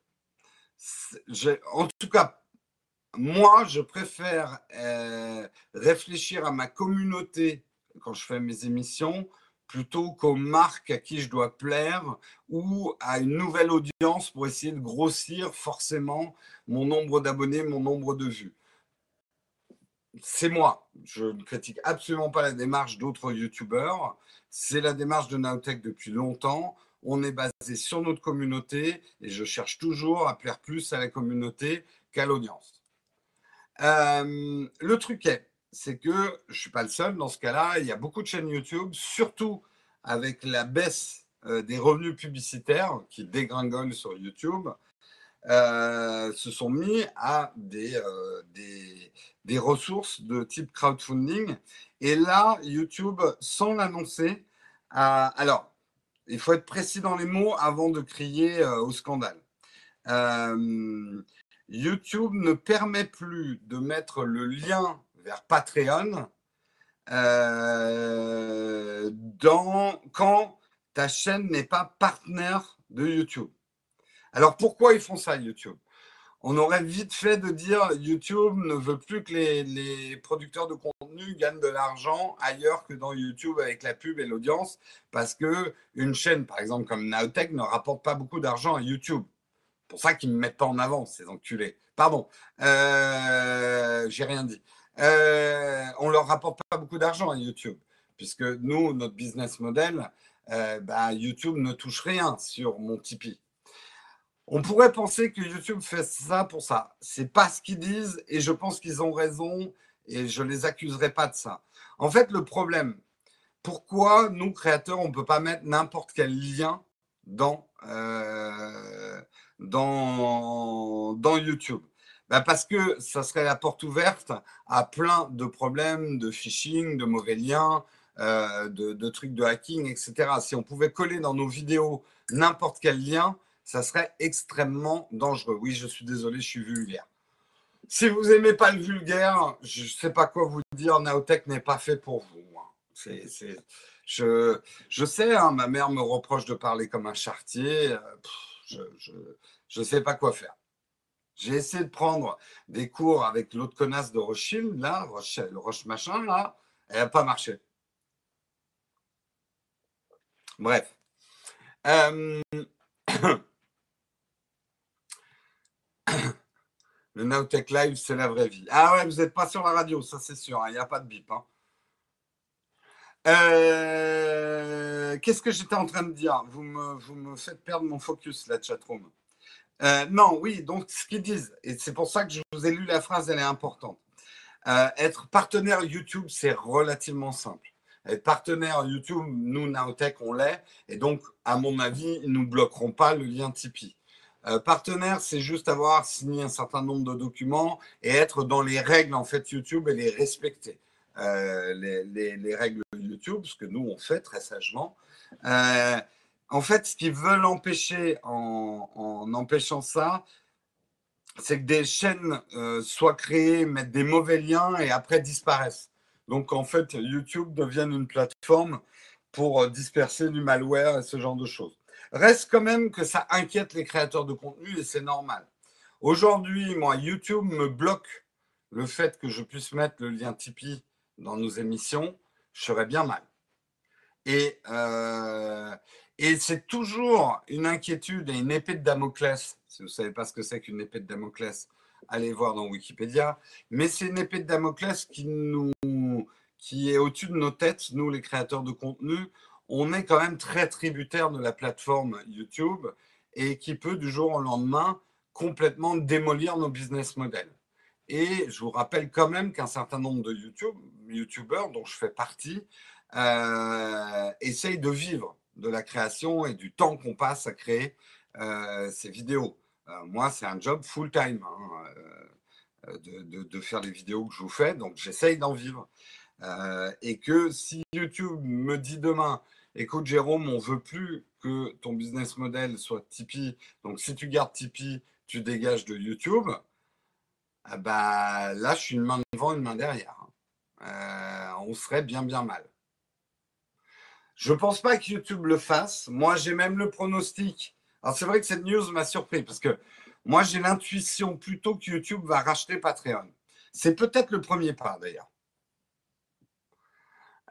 en tout cas, moi, je préfère réfléchir à ma communauté quand je fais mes émissions plutôt qu'aux marques à qui je dois plaire ou à une nouvelle audience pour essayer de grossir forcément mon nombre d'abonnés, mon nombre de vues. C'est moi. Je ne critique absolument pas la démarche d'autres YouTubeurs. C'est la démarche de Naotech depuis longtemps. On est basé sur notre communauté et je cherche toujours à plaire plus à la communauté qu'à l'audience. Euh, le truc est, c'est que je ne suis pas le seul dans ce cas-là. Il y a beaucoup de chaînes YouTube, surtout avec la baisse des revenus publicitaires qui dégringolent sur YouTube se sont mis à des, des, des, ressources de type crowdfunding. Et là, YouTube, sans l'annoncer, alors, il faut être précis dans les mots avant de crier au scandale. YouTube ne permet plus de mettre le lien vers Patreon euh, quand ta chaîne n'est pas partenaire de YouTube. Alors pourquoi ils font ça, YouTube? On aurait vite fait de dire YouTube ne veut plus que les, les producteurs de contenu gagnent de l'argent ailleurs que dans YouTube avec la pub et l'audience, parce que une chaîne, par exemple comme Naotech, ne rapporte pas beaucoup d'argent à YouTube pour ça qu'ils ne me mettent pas en avant, ces enculés. Pardon, euh, j'ai rien dit. Euh, on leur rapporte pas beaucoup d'argent à YouTube, puisque nous, notre business model, euh, bah, YouTube ne touche rien sur mon Tipeee. On pourrait penser que YouTube fait ça pour ça. C'est pas ce qu'ils disent et je pense qu'ils ont raison et je les accuserai pas de ça. En fait, le problème, pourquoi nous créateurs, on peut pas mettre n'importe quel lien dans euh, YouTube? Bah, Parce que ça serait la porte ouverte à plein de problèmes de phishing, de mauvais liens, euh, de, trucs de hacking, etc. Si on pouvait coller dans nos vidéos n'importe quel lien, ça serait extrêmement dangereux. Oui, je suis désolé, je suis vulgaire. Si vous n'aimez pas le vulgaire, je ne sais pas quoi vous dire, Naotech n'est pas fait pour vous. Hein. Je, je, sais, hein, ma mère me reproche de parler comme un chartier. Euh, je ne sais pas quoi faire. J'ai essayé de prendre des cours avec l'autre connasse de Rothschild, là, Roche, Roche machin, là, elle n'a pas marché. Bref. Euh, [coughs] le Nowtech Live, c'est la vraie vie. Ah ouais, vous n'êtes pas sur la radio, ça c'est sûr, hein, il n'y a pas de bip. Hein. Euh, qu'est-ce que j'étais en train de dire? Vous me, vous me faites perdre mon focus, la chatroom. Euh, non, oui, donc ce qu'ils disent, et c'est pour ça que je vous ai lu la phrase, elle est importante. Euh, être partenaire YouTube, c'est relativement simple. Être partenaire YouTube, nous, Naotech, on l'est, et donc, à mon avis, ils ne nous bloqueront pas le lien Tipeee. Euh, partenaire, c'est juste avoir signé un certain nombre de documents et être dans les règles en fait YouTube et les respecter. les, les, les, règles YouTube, ce que nous on fait très sagement en fait, ce qu'ils veulent empêcher en, empêchant ça, c'est que des chaînes euh, soient créées, mettent des mauvais liens et après disparaissent. Donc, en fait, YouTube devienne une plateforme pour euh, disperser du malware et ce genre de choses. Reste quand même que ça inquiète les créateurs de contenu et c'est normal. Aujourd'hui, moi, YouTube me bloque le fait que je puisse mettre le lien Tipeee dans nos émissions. Je serais bien mal. Et, euh, et c'est toujours une inquiétude et une épée de Damoclès. Si vous ne savez pas ce que c'est qu'une épée de Damoclès, allez voir dans Wikipédia. Mais c'est une épée de Damoclès qui, nous, qui est au-dessus de nos têtes, nous les créateurs de contenu. On est quand même très tributaire de la plateforme YouTube et qui peut du jour au lendemain complètement démolir nos business models. Et je vous rappelle quand même qu'un certain nombre de YouTube, YouTubeurs dont je fais partie euh, essayent de vivre de la création et du temps qu'on passe à créer euh, ces vidéos. Euh, moi, c'est un job full-time hein, de, faire les vidéos que je vous fais, donc j'essaye d'en vivre. et que si YouTube me dit demain, écoute Jérôme, on veut plus que ton business model soit Tipeee, donc si tu gardes Tipeee, tu dégages de YouTube, ah bah, là, je suis une main devant, une main derrière. Hein. on serait bien, bien mal. Je ne pense pas que YouTube le fasse. Moi, j'ai même le pronostic. Alors, c'est vrai que cette news m'a surpris parce que moi, j'ai l'intuition plutôt que YouTube va racheter Patreon. C'est peut-être le premier pas d'ailleurs.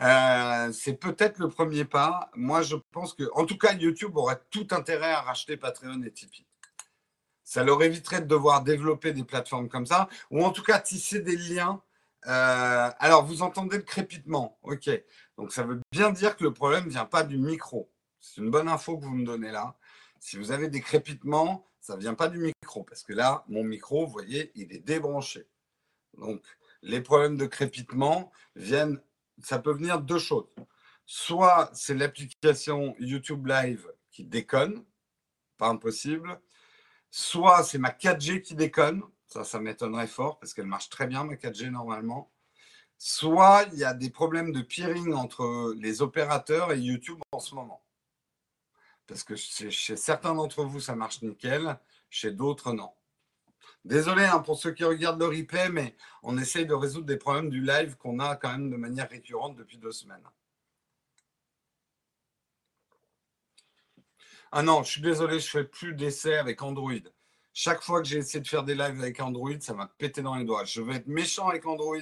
Euh, c'est peut-être le premier pas. Moi, je pense que, en tout cas, YouTube aurait tout intérêt à racheter Patreon et Tipeee. Ça leur éviterait de devoir développer des plateformes comme ça, ou en tout cas tisser des liens. Euh, alors, vous entendez le crépitement, ok. Donc ça veut bien dire que le problème ne vient pas du micro. C'est une bonne info que vous me donnez là. Si vous avez des crépitements, ça ne vient pas du micro. Parce que là, mon micro, vous voyez, il est débranché. Donc les problèmes de crépitement viennent, ça peut venir deux choses. soit c'est l'application YouTube Live qui déconne, pas impossible, soit c'est ma 4G qui déconne, ça, ça m'étonnerait fort parce qu'elle marche très bien, ma 4G normalement, soit il y a des problèmes de peering entre les opérateurs et YouTube en ce moment. Parce que chez certains d'entre vous, ça marche nickel, chez d'autres, non. Désolé hein, pour ceux qui regardent le replay, mais on essaye de résoudre des problèmes du live qu'on a quand même de manière récurrente depuis deux semaines. Ah non, je suis désolé, je fais plus d'essais avec Android. Chaque fois que j'ai essayé de faire des lives avec Android, ça m'a pété dans les doigts. Je vais être méchant avec Android.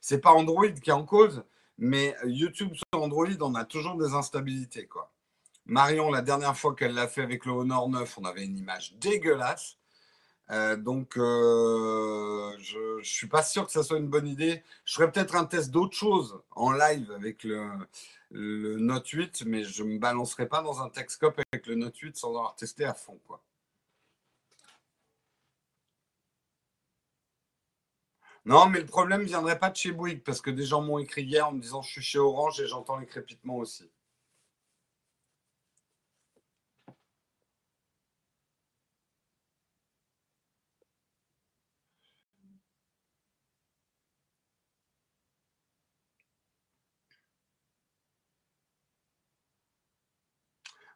C'est pas Android qui est en cause, mais YouTube sur Android, on a toujours des instabilités. Quoi. Marion, la dernière fois qu'elle l'a fait avec le Honor 9, on avait une image dégueulasse. Euh, donc, euh, je ne suis pas sûr que ça soit une bonne idée. Je ferais peut-être un test d'autre chose en live avec le, Note 8, mais je ne me balancerai pas dans un Texcope avec le Note 8 sans avoir testé à fond. Quoi. Non, mais le problème ne viendrait pas de chez Bouygues, parce que des gens m'ont écrit hier en me disant je suis chez Orange et j'entends les crépitements aussi.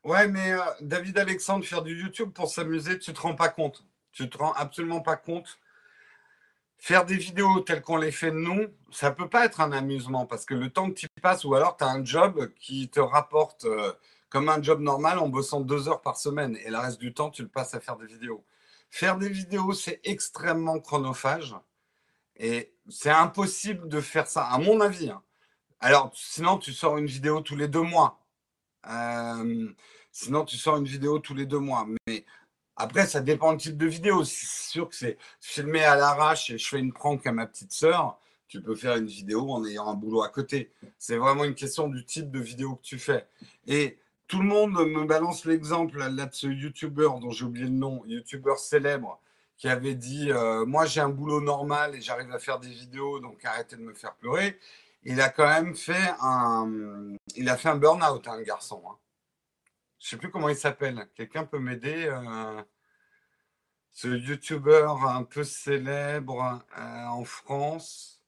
Ouais, mais euh, David Alexandre, faire du YouTube pour s'amuser, tu te rends pas compte. Tu te rends absolument pas compte. Faire des vidéos telles qu'on les fait nous, ça peut pas être un amusement parce que le temps que tu passes, ou alors tu as un job qui te rapporte euh, comme un job normal en bossant deux heures par semaine et le reste du temps, tu le passes à faire des vidéos. Faire des vidéos, c'est extrêmement chronophage et c'est impossible de faire ça, à mon avis. Hein. Alors, sinon, tu sors une vidéo tous les deux mois. Euh, Sinon, tu sors une vidéo tous les deux mois. Après, ça dépend du type de vidéo. C'est sûr que c'est filmé à l'arrache et je fais une prank à ma petite sœur. Tu peux faire une vidéo en ayant un boulot à côté. C'est vraiment une question du type de vidéo que tu fais. Et tout le monde me balance l'exemple de ce youtubeur dont j'ai oublié le nom, youtubeur célèbre, qui avait dit euh, Moi, j'ai un boulot normal et j'arrive à faire des vidéos, donc arrêtez de me faire pleurer. Il a quand même fait un, il a fait un burn-out, un garçon. Hein. Je ne sais plus comment il s'appelle. Quelqu'un peut m'aider euh, Ce youtubeur un peu célèbre euh, en France?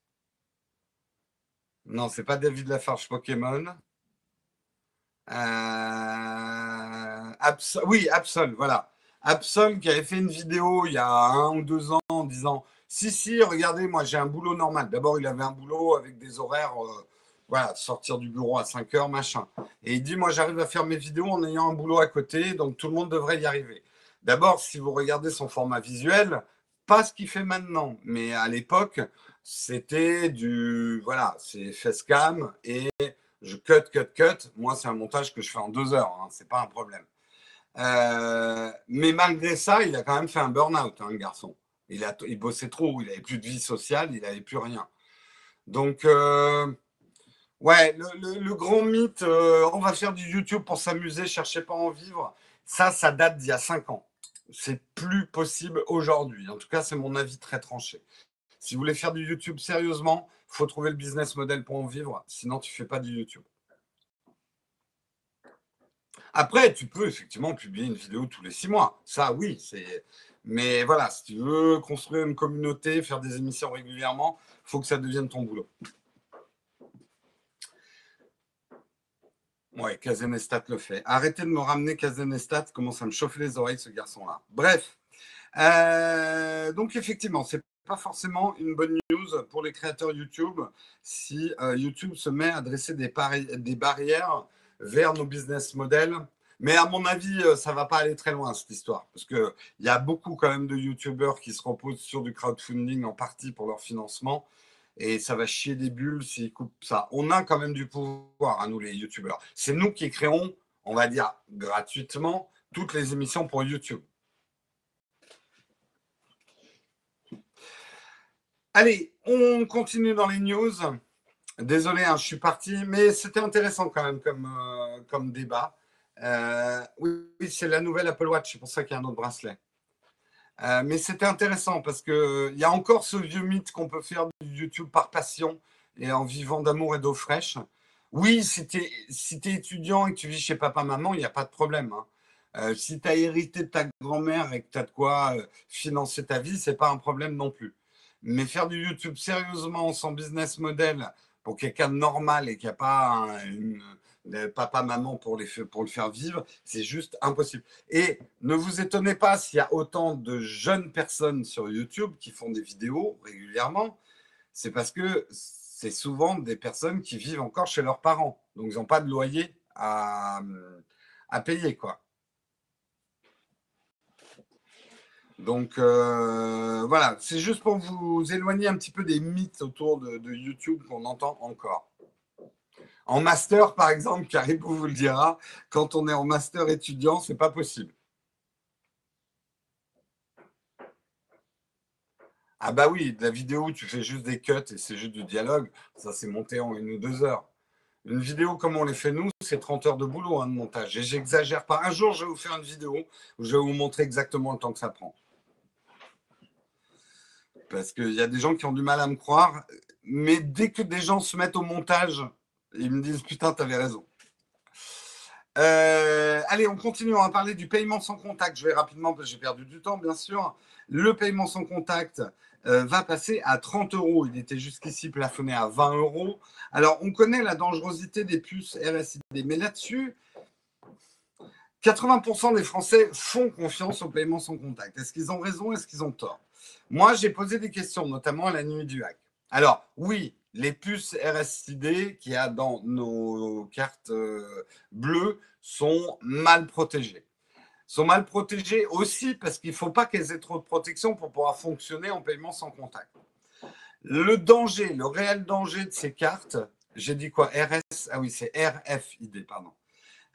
Non, c'est pas David Lafarge Pokémon. Euh, oui, Absol, voilà. Absol qui avait fait une vidéo il y a un ou deux ans en disant Si, si, regardez, moi j'ai un boulot normal. D'abord, il avait un boulot avec des horaires voilà, sortir du bureau à 5 heures, machin. Et il dit, moi, j'arrive à faire mes vidéos en ayant un boulot à côté, donc tout le monde devrait y arriver. D'abord, si vous regardez son format visuel, pas ce qu'il fait maintenant, mais à l'époque, c'était du, voilà, c'est facecam et je cut, cut, cut. Moi, c'est un montage que je fais en deux heures, hein, c'est pas un problème. Euh, mais malgré ça, il a quand même fait un burn-out, hein, garçon. Il, a, il bossait trop, il n'avait plus de vie sociale, il n'avait plus rien. Donc, euh, Ouais, le, grand mythe, euh, on va faire du YouTube pour s'amuser, cherchez pas à en vivre. Ça, ça date d'il y a cinq ans. C'est plus possible aujourd'hui. En tout cas, c'est mon avis très tranché. Si vous voulez faire du YouTube sérieusement, il faut trouver le business model pour en vivre. Sinon, tu ne fais pas du YouTube. Après, tu peux effectivement publier une vidéo tous les six mois. Ça, oui, c'est. Mais voilà, si tu veux construire une communauté, faire des émissions régulièrement, il faut que ça devienne ton boulot. Ouais, Kazenestat le fait. Arrêtez de me ramener Kazenestat, commence à me chauffer les oreilles ce garçon-là. Bref, euh, donc effectivement, c'est pas forcément une bonne news pour les créateurs YouTube si euh, YouTube se met à dresser des, des, barrières vers nos business models. Mais à mon avis, euh, ça va pas aller très loin cette histoire, parce que il y a beaucoup quand même de YouTubeurs qui se reposent sur du crowdfunding en partie pour leur financement et ça va chier des bulles s'ils coupent ça. On a quand même du pouvoir à nous, les youtubeurs. C'est nous qui créons, on va dire gratuitement, toutes les émissions pour YouTube. Allez, on continue dans les news. Désolé, hein, je suis parti, mais c'était intéressant quand même comme, euh, comme débat. Euh, oui, c'est la nouvelle Apple Watch, c'est pour ça qu'il y a un autre bracelet. Euh, mais c'était intéressant parce qu'il euh, y a encore ce vieux mythe qu'on peut faire du YouTube par passion et en vivant d'amour et d'eau fraîche. Oui, si tu es, étudiant et que tu vis chez papa-maman, il n'y a pas de problème. Hein. Euh, si tu as hérité de ta grand-mère et que tu as de quoi financer ta vie, c'est pas un problème non plus. Mais faire du YouTube sérieusement sans business model pour quelqu'un normal et qui n'a pas une, papa-maman pour, pour le faire vivre, c'est juste impossible. Et ne vous étonnez pas s'il y a autant de jeunes personnes sur YouTube qui font des vidéos régulièrement, c'est parce que c'est souvent des personnes qui vivent encore chez leurs parents. Donc, ils n'ont pas de loyer à, à payer, quoi. Donc euh, voilà, c'est juste pour vous éloigner un petit peu des mythes autour de, YouTube qu'on entend encore. En master, par exemple, Caribou vous le dira, quand on est en master étudiant, c'est pas possible. Ah bah oui, la vidéo où tu fais juste des cuts et c'est juste du dialogue, ça c'est monté en une ou deux heures. Une vidéo comme on les fait nous, c'est 30 heures de boulot hein, de montage. Et j'exagère pas. Un jour, je vais vous faire une vidéo où je vais vous montrer exactement le temps que ça prend parce qu'il y a des gens qui ont du mal à me croire. Mais dès que des gens se mettent au montage, ils me disent Putain, t'avais raison. Euh, allez, on continue. On va parler du paiement sans contact. Je vais rapidement parce que j'ai perdu du temps, bien sûr. Le paiement sans contact euh, va passer à 30 euros. Il était jusqu'ici plafonné à 20 euros. Alors, on connaît la dangerosité des puces RSID, mais là-dessus, 80% des Français font confiance au paiement sans contact. Est-ce qu'ils ont raison? Est-ce qu'ils ont tort? Moi, j'ai posé des questions, notamment à la nuit du hack. Alors, oui, les puces RSID qu'il y a dans nos cartes euh, bleues sont mal protégées. Sont mal protégées aussi parce qu'il ne faut pas qu'elles aient trop de protection pour pouvoir fonctionner en paiement sans contact. Le danger, le réel danger de ces cartes, j'ai dit quoi RS Ah oui, c'est RFID, pardon.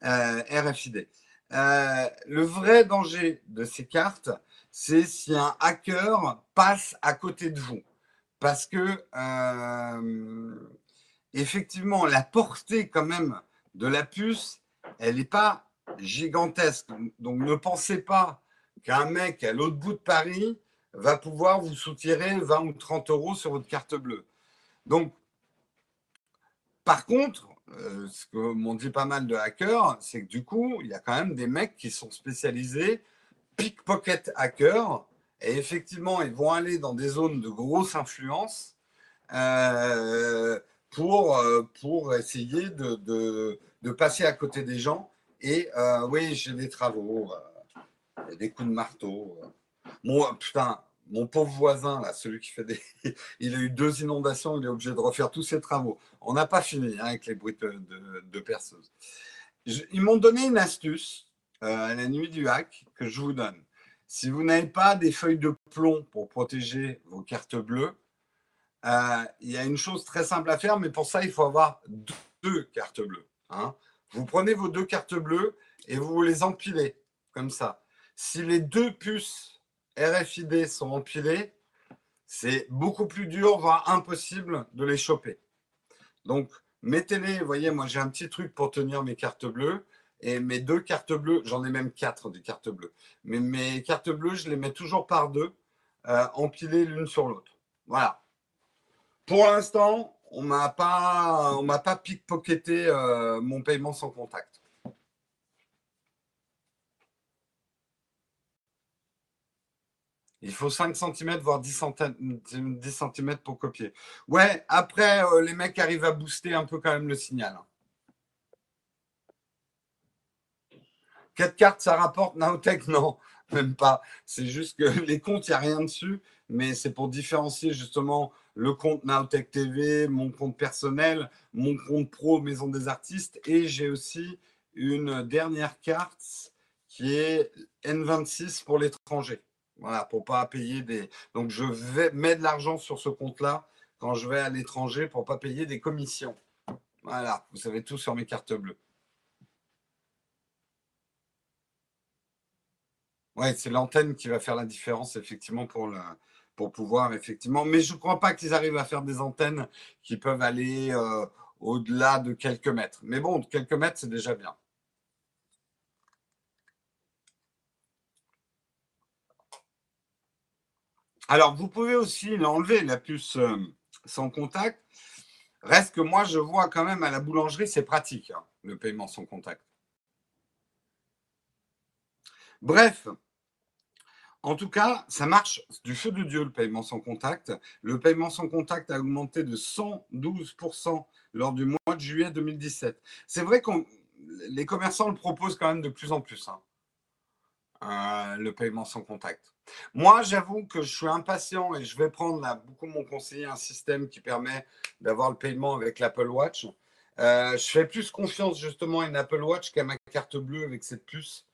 Euh, RFID. Euh, le vrai danger de ces cartes, c'est si un hacker passe à côté de vous. Parce que, euh, effectivement, la portée quand même de la puce, elle n'est pas gigantesque. Donc, ne pensez pas qu'un mec à l'autre bout de Paris va pouvoir vous soutirer 20 ou 30 euros sur votre carte bleue. Donc, par contre, euh, ce que m'ont dit pas mal de hackers, c'est que du coup, il y a quand même des mecs qui sont spécialisés pickpocket hackers. Et effectivement, ils vont aller dans des zones de grosse influence euh, pour, euh, pour essayer de, passer à côté des gens. Et euh, oui, j'ai des travaux, des coups de marteau. Moi, putain, mon pauvre voisin, là, celui qui fait des. [laughs] il a eu deux inondations, il est obligé de refaire tous ses travaux. On n'a pas fini hein, avec les bruits de, de, perceuse. ils m'ont donné une astuce à la nuit du hack que je vous donne. Si vous n'avez pas des feuilles de plomb pour protéger vos cartes bleues, euh, il y a une chose très simple à faire, mais pour ça, il faut avoir deux cartes bleues. Hein. Vous prenez vos deux cartes bleues et vous les empilez comme ça. Si les deux puces RFID sont empilées, c'est beaucoup plus dur, voire impossible de les choper. Donc, mettez-les, vous voyez, moi j'ai un petit truc pour tenir mes cartes bleues. Et mes deux cartes bleues, j'en ai même quatre des cartes bleues. Mais mes cartes bleues, je les mets toujours par deux, euh, empilées l'une sur l'autre. Voilà. Pour l'instant, on m'a pas, on m'a pas pickpocketé euh, mon paiement sans contact. Il faut 5 cm, voire 10 cm, pour copier. Ouais, après, euh, les mecs arrivent à booster un peu quand même le signal. 4 cartes, ça rapporte Naotech [laughs] Non, même pas. C'est juste que [laughs] les comptes, il n'y a rien dessus, mais c'est pour différencier justement le compte Naotech TV, mon compte personnel, mon compte pro Maison des Artistes, et j'ai aussi une dernière carte qui est N26 pour l'étranger. Voilà, pour pas payer des. Donc je vais mettre de l'argent sur ce compte-là quand je vais à l'étranger pour pas payer des commissions. Voilà, vous savez tout sur mes cartes bleues. Ouais, c'est l'antenne qui va faire la différence, effectivement, pour, pouvoir, effectivement. Mais je ne crois pas qu'ils arrivent à faire des antennes qui peuvent aller euh, au-delà de quelques mètres. Mais bon, quelques mètres, c'est déjà bien. Alors, vous pouvez aussi l'enlever, la puce euh, sans contact. Reste que moi, je vois quand même à la boulangerie, c'est pratique, hein, le paiement sans contact. Bref, en tout cas, ça marche du feu de Dieu, le paiement sans contact. Le paiement sans contact a augmenté de 112% lors du mois de juillet 2017. C'est vrai que les commerçants le proposent quand même de plus en plus, hein, euh, le paiement sans contact. Moi, j'avoue que je suis impatient et je vais prendre beaucoup mon conseiller un système qui permet d'avoir le paiement avec l'Apple Watch. Euh, je fais plus confiance justement à une Apple Watch qu'à ma carte bleue avec cette puce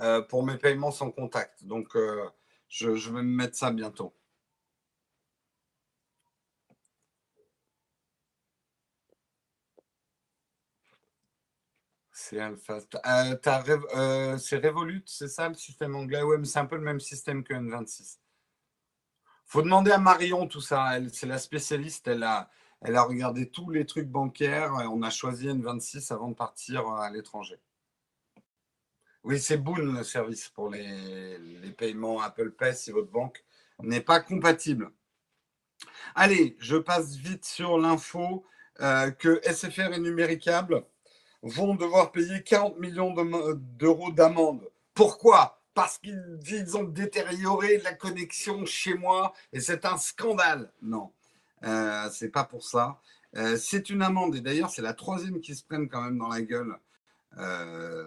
euh, pour mes paiements sans contact. Donc, euh, je, vais me mettre ça bientôt. C'est Alpha. Euh, c'est Revolut, c'est ça le système anglais? Oui, mais c'est un peu le même système que N26. faut demander à Marion tout ça. Elle, c'est la spécialiste. Elle a, elle a regardé tous les trucs bancaires. On a choisi N26 avant de partir à l'étranger. Oui, c'est Boon le service pour les, les, paiements Apple Pay si votre banque n'est pas compatible. Allez, je passe vite sur l'info euh, que SFR est numéricable vont devoir payer 40 millions d'euros d'amende. Pourquoi? Parce qu'ils ont détérioré la connexion chez moi et c'est un scandale. Non, euh, c'est pas pour ça. Euh, c'est une amende et d'ailleurs c'est la troisième qui se prennent quand même dans la gueule euh,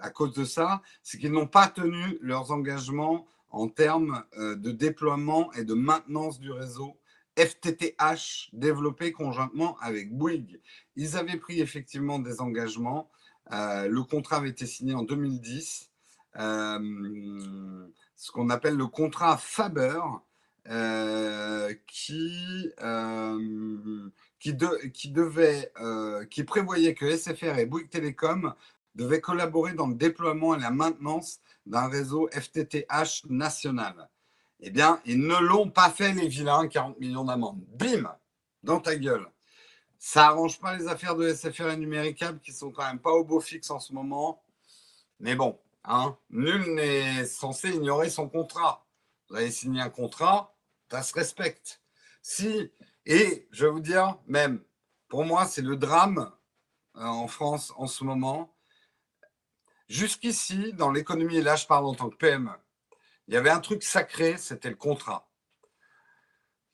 à cause de ça. C'est qu'ils n'ont pas tenu leurs engagements en termes euh, de déploiement et de maintenance du réseau FTTH développé conjointement avec Bouygues. Ils avaient pris effectivement des engagements. Euh, le contrat avait été signé en 2010. Euh, ce qu'on appelle le contrat Faber, euh, qui, qui, qui, devait, qui prévoyait que SFR et Bouygues Télécom devaient collaborer dans le déploiement et la maintenance d'un réseau FTTH national. Eh bien, ils ne l'ont pas fait, les vilains, 40 millions d'amendes. Bim Dans ta gueule. Ça arrange pas les affaires de SFR et Numéricable qui sont quand même pas au beau fixe en ce moment. Mais bon, hein, nul n'est censé ignorer son contrat. Vous avez signé un contrat, ça se respecte. Si, et je vais vous dire, même, pour moi, c'est le drame euh, en France en ce moment. Jusqu'ici, dans l'économie, et là je parle en tant que PME, il y avait un truc sacré, c'était le contrat.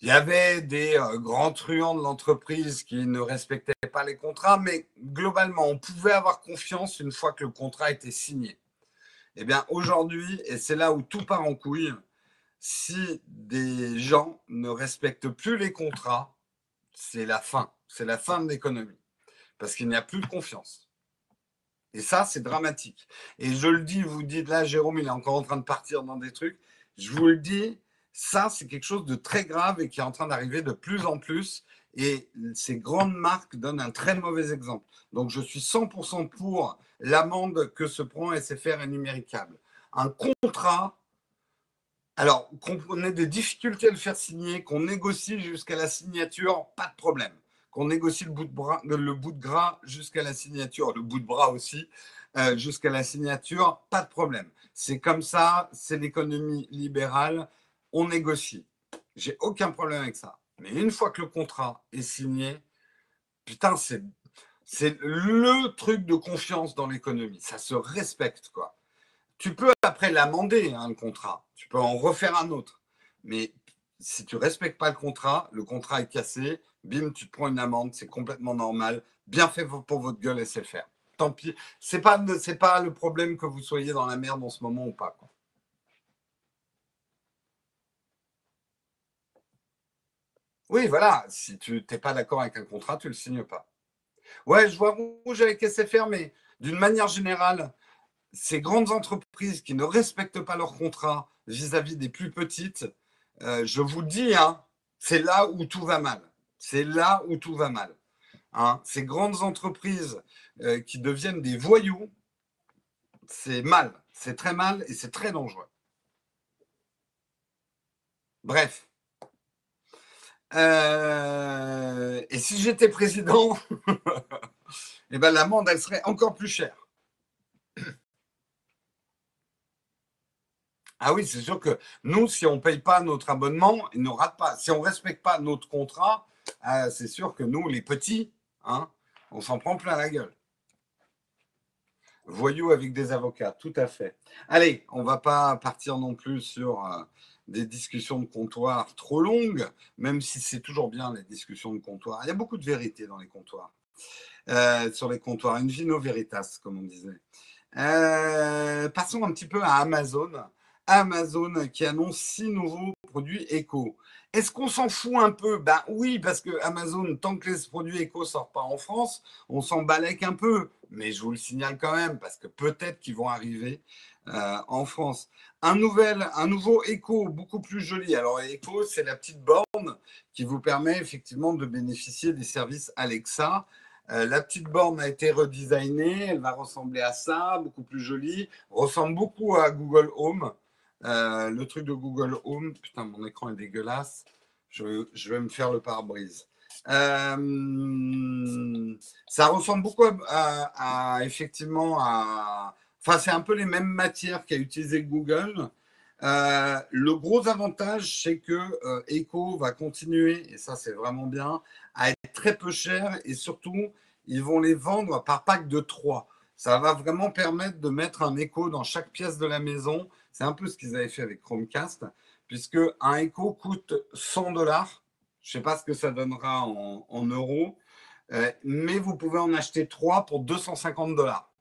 Il y avait des euh, grands truands de l'entreprise qui ne respectaient pas les contrats, mais globalement, on pouvait avoir confiance une fois que le contrat était signé. Eh bien, aujourd'hui, et c'est là où tout part en couille, si des gens ne respectent plus les contrats, c'est la fin. C'est la fin de l'économie. Parce qu'il n'y a plus de confiance. Et ça, c'est dramatique. Et je le dis, vous dites là, Jérôme, il est encore en train de partir dans des trucs. Je vous le dis, ça, c'est quelque chose de très grave et qui est en train d'arriver de plus en plus. Et ces grandes marques donnent un très mauvais exemple. Donc, je suis 100% pour l'amende que se prend SFR et Numéricable. Un contrat, alors qu'on ait des difficultés à le faire signer, qu'on négocie jusqu'à la signature, pas de problème qu'on négocie le bout de, bras, de gras jusqu'à la signature, le bout de bras aussi, euh, jusqu'à la signature, pas de problème. C'est comme ça, c'est l'économie libérale, on négocie. J'ai aucun problème avec ça. Mais une fois que le contrat est signé, putain, c'est le truc de confiance dans l'économie. Ça se respecte, quoi. Tu peux après l'amender, hein, le contrat. Tu peux en refaire un autre. Mais si tu respectes pas le contrat, le contrat est cassé, bim, tu te prends une amende, c'est complètement normal. Bien fait pour votre gueule SFR. Tant pis. C'est pas, c'est pas le problème que vous soyez dans la merde en ce moment ou pas. Oui, voilà. Si tu n'es pas d'accord avec un contrat, tu le signes pas. Ouais, je vois rouge avec SFR, mais d'une manière générale, ces grandes entreprises qui ne respectent pas leurs contrats vis-à-vis des plus petites, euh, je vous dis, hein, c'est là où tout va mal. C'est là où tout va mal. Hein. Ces grandes entreprises euh, qui deviennent des voyous, c'est mal. C'est très mal et c'est très dangereux. Bref. Euh, et si j'étais président, [laughs] eh ben, l'amende, elle serait encore plus chère. Ah oui, c'est sûr que nous, si on ne paye pas notre abonnement, il ne rate pas. Si on ne respecte pas notre contrat, ah, c'est sûr que nous, les petits, hein, on s'en prend plein la gueule. Voyou avec des avocats, tout à fait. Allez, on va pas partir non plus sur euh, des discussions de comptoir trop longues, même si c'est toujours bien les discussions de comptoir. Il y a beaucoup de vérité dans les comptoirs. Euh, sur les comptoirs, une vino veritas, comme on disait. Euh, passons un petit peu à Amazon. Amazon qui annonce six nouveaux produits éco. Est-ce qu'on s'en fout un peu? Ben oui, parce que Amazon, tant que les produits éco sortent pas en France, on s'en balèque un peu. Mais je vous le signale quand même, parce que peut-être qu'ils vont arriver euh, en France. Un, nouveau éco beaucoup plus joli. Alors, éco, c'est la petite borne qui vous permet effectivement de bénéficier des services Alexa. Euh, la petite borne a été redesignée, elle va ressembler à ça, beaucoup plus jolie, ressemble beaucoup à Google Home. Euh, le truc de Google Home, putain, mon écran est dégueulasse. Je, vais me faire le pare-brise. Euh, ça ressemble beaucoup à, effectivement à. Enfin, c'est un peu les mêmes matières qu'a utilisé Google. Euh, le gros avantage, c'est que Echo va continuer, et ça c'est vraiment bien, à être très peu cher et surtout, ils vont les vendre par pack de 3. Ça va vraiment permettre de mettre un Echo dans chaque pièce de la maison c'est un peu ce qu'ils avaient fait avec Chromecast, puisque un Echo coûte 100 dollars. Je ne sais pas ce que ça donnera en, euros, euh, mais vous pouvez en acheter trois pour 250 dollars.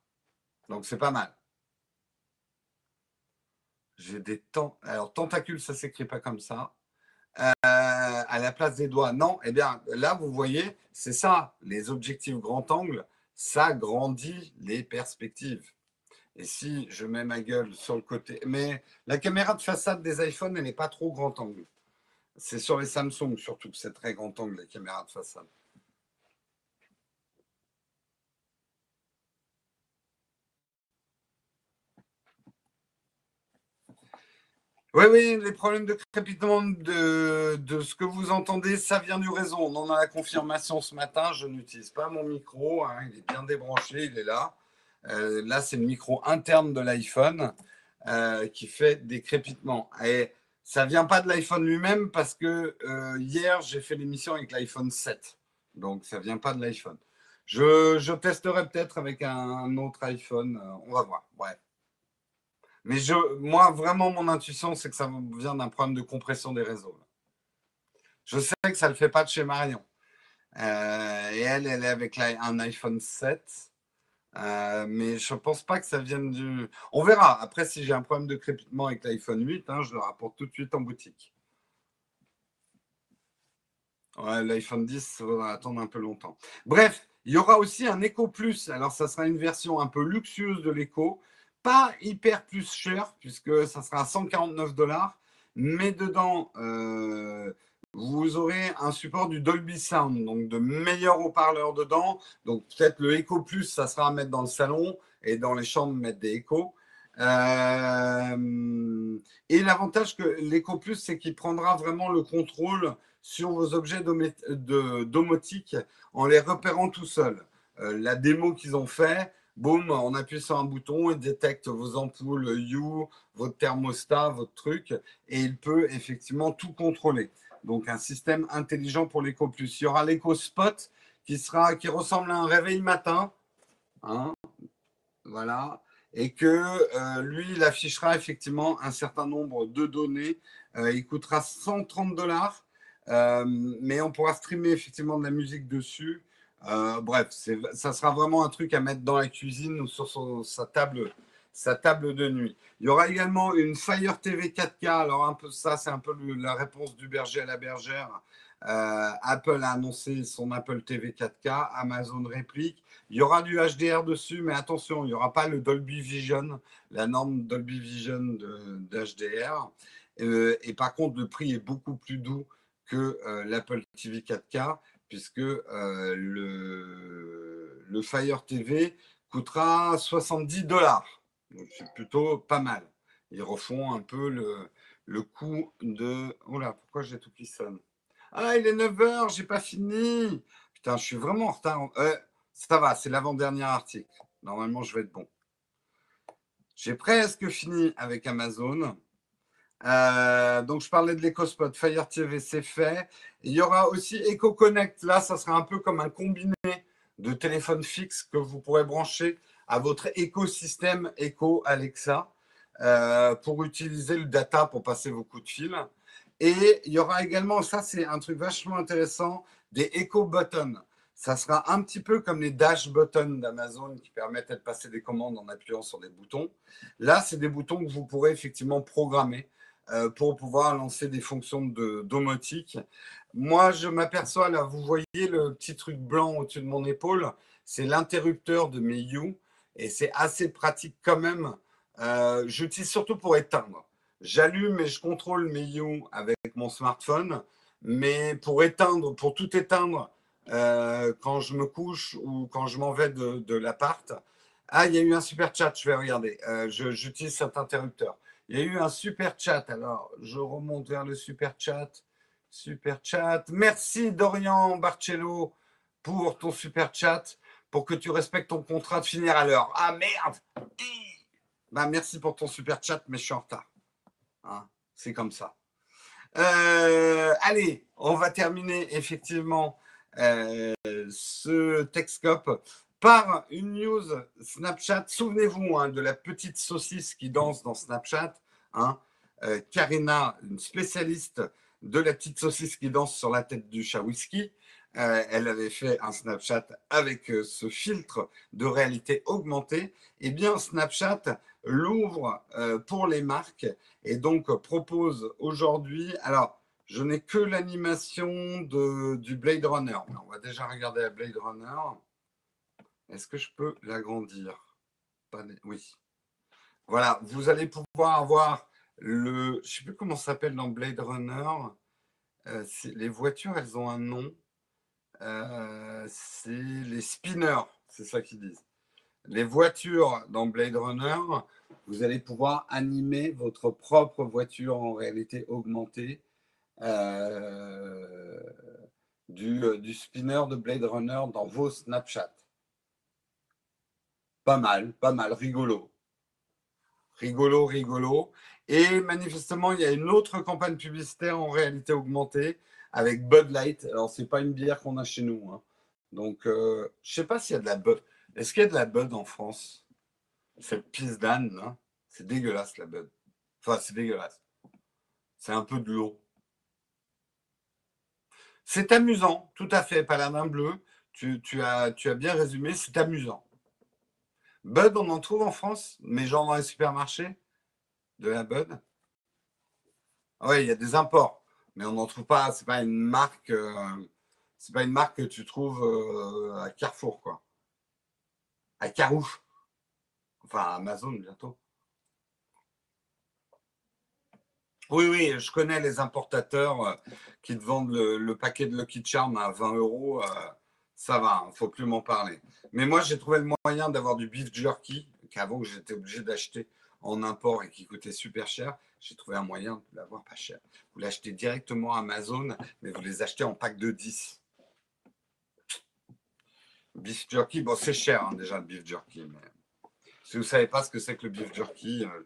Donc c'est pas mal. J'ai des temps. Alors tentacule, ça s'écrit pas comme ça. Euh, à la place des doigts, non. Eh bien, là, vous voyez, c'est ça, les objectifs grand angle, ça grandit les perspectives. Et si je mets ma gueule sur le côté. Mais la caméra de façade des iPhones, elle n'est pas trop grand angle. C'est sur les Samsung surtout que c'est très grand angle, la caméra de façade. Oui, oui, les problèmes de crépitement de, de, ce que vous entendez, ça vient du réseau. On en a la confirmation ce matin. Je n'utilise pas mon micro. Hein. il est bien débranché, il est là. Euh, là, c'est le micro interne de l'iPhone euh, qui fait des crépitements. Et ça vient pas de l'iPhone lui-même parce que euh, hier, j'ai fait l'émission avec l'iPhone 7. Donc, ça vient pas de l'iPhone. Je, testerai peut-être avec un, autre iPhone. on va voir. Ouais. Mais je, moi, vraiment, mon intuition, c'est que ça vient d'un problème de compression des réseaux. Je sais que ça ne le fait pas de chez Marion. et elle, elle est avec un iPhone 7. Euh, mais je ne pense pas que ça vienne du. On verra. Après, si j'ai un problème de crépitement avec l'iPhone 8, hein, je le rapporte tout de suite en boutique. Ouais, L'iPhone 10, il va attendre un peu longtemps. Bref, il y aura aussi un Echo Plus. Alors, ça sera une version un peu luxueuse de l'Echo. Pas hyper plus cher, puisque ça sera à 149 dollars. Mais dedans, euh, vous aurez un support du Dolby Sound, donc de meilleurs haut-parleurs dedans. Donc peut-être le Echo Plus, ça sera à mettre dans le salon et dans les chambres, mettre des échos. Euh, et l'avantage que l'Echo Plus, c'est qu'il prendra vraiment le contrôle sur vos objets domotiques en les repérant tout seul. Euh, la démo qu'ils ont fait, boum, on appuie sur un bouton, il détecte vos ampoules U, votre thermostat, votre truc, et il peut effectivement tout contrôler. Donc un système intelligent pour l'éco plus. Il y aura l'éco spot qui ressemble à un réveil matin. Hein, voilà. Et que euh, lui, il affichera effectivement un certain nombre de données. Euh, il coûtera 130 dollars, euh, mais on pourra streamer effectivement de la musique dessus. bref, ça sera vraiment un truc à mettre dans la cuisine ou sur sa table sa table de nuit. Il y aura également une Fire TV 4K. Alors, un peu ça, c'est un peu la réponse du berger à la bergère. Euh, Apple a annoncé son Apple TV 4K, Amazon réplique. Il y aura du HDR dessus, mais attention, il n'y aura pas le Dolby Vision, la norme Dolby Vision d'HDR. Euh, et par contre, le prix est beaucoup plus doux que euh, l'Apple TV 4K, puisque le, le Fire TV coûtera 70 dollars c'est plutôt pas mal. Ils refont un peu le, coup de. Oh là, pourquoi j'ai tout qui sonne? Ah, il est 9h, j'ai pas fini. Putain, je suis vraiment en retard. Euh, ça va, c'est l'avant-dernier article. Normalement, je vais être bon. J'ai presque fini avec Amazon. Euh, donc, je parlais de l'EcoSpot. Fire TV, c'est fait. Il y aura aussi EcoConnect. Là, ça sera un peu comme un combiné de téléphone fixe que vous pourrez brancher à votre écosystème Eco Alexa euh, pour utiliser le data pour passer vos coups de fil. Et il y aura également, ça c'est un truc vachement intéressant, des Eco Buttons. Ça sera un petit peu comme les dash buttons d'Amazon qui permettent de passer des commandes en appuyant sur des boutons. Là, c'est des boutons que vous pourrez effectivement programmer euh, pour pouvoir lancer des fonctions de domotique. Moi, je m'aperçois là, vous voyez le petit truc blanc au-dessus de mon épaule, c'est l'interrupteur de mes You et c'est assez pratique quand même. Euh, J'utilise surtout pour éteindre. J'allume et je contrôle mes You avec mon smartphone, mais pour éteindre, pour tout éteindre, euh, quand je me couche ou quand je m'en vais de, de l'appart. Ah, il y a eu un super chat, je vais regarder. Euh, J'utilise cet interrupteur. Il y a eu un super chat. Alors, je remonte vers le super chat. Super chat. Merci Dorian Barcello pour ton super chat, pour que tu respectes ton contrat de finir à l'heure. Ah merde bah, Merci pour ton super chat, mais je suis en retard. Hein, C'est comme ça. Euh, allez, on va terminer effectivement euh, ce Texcope par une news Snapchat. Souvenez-vous hein, de la petite saucisse qui danse dans Snapchat. Hein. Euh, Karina, une spécialiste de la petite saucisse qui danse sur la tête du chat whisky. Euh, elle avait fait un Snapchat avec ce filtre de réalité augmentée. Eh bien, Snapchat l'ouvre pour les marques et donc propose aujourd'hui. Alors, je n'ai que l'animation du Blade Runner. On va déjà regarder la Blade Runner. Est-ce que je peux l'agrandir? Oui. Voilà, vous allez pouvoir avoir le. Je ne sais plus comment ça s'appelle dans Blade Runner. Euh, les voitures, elles ont un nom. Euh, c'est les spinners, c'est ça qu'ils disent. Les voitures dans Blade Runner, vous allez pouvoir animer votre propre voiture en réalité augmentée euh, du, euh, du, spinner de Blade Runner dans vos Snapchat. Pas mal, pas mal, rigolo. Rigolo, rigolo. Et manifestement, il y a une autre campagne publicitaire en réalité augmentée avec Bud Light. Alors, c'est pas une bière qu'on a chez nous. Hein. Donc, euh, je sais pas s'il y a de la Bud. Est-ce qu'il y a de la Bud en France? Cette pisse d'âne, hein. c'est dégueulasse la Bud. Enfin, c'est dégueulasse. C'est un peu de l'eau. C'est amusant, tout à fait, Paladin Bleu. Tu, as, tu as bien résumé, c'est amusant. Bud, on en trouve en France, mais genre dans les supermarchés? De la Bud? Oui, il y a des imports, mais on n'en trouve pas. C'est pas une marque. Euh, c'est pas une marque que tu trouves euh, à Carrefour, quoi. À Carouche. Enfin, à Amazon bientôt. Oui, oui, je connais les importateurs euh, qui te vendent le, paquet de Lucky Charm à 20 euros. Ça va, il ne faut plus m'en parler. Mais moi, j'ai trouvé le moyen d'avoir du beef jerky, qu'avant j'étais obligé d'acheter en import et qui coûtait super cher. J'ai trouvé un moyen de l'avoir pas cher. Vous l'achetez directement à Amazon, mais vous les achetez en pack de 10. Beef jerky, bon, c'est cher hein, déjà le beef jerky. Mais si vous ne savez pas ce que c'est que le beef jerky, euh,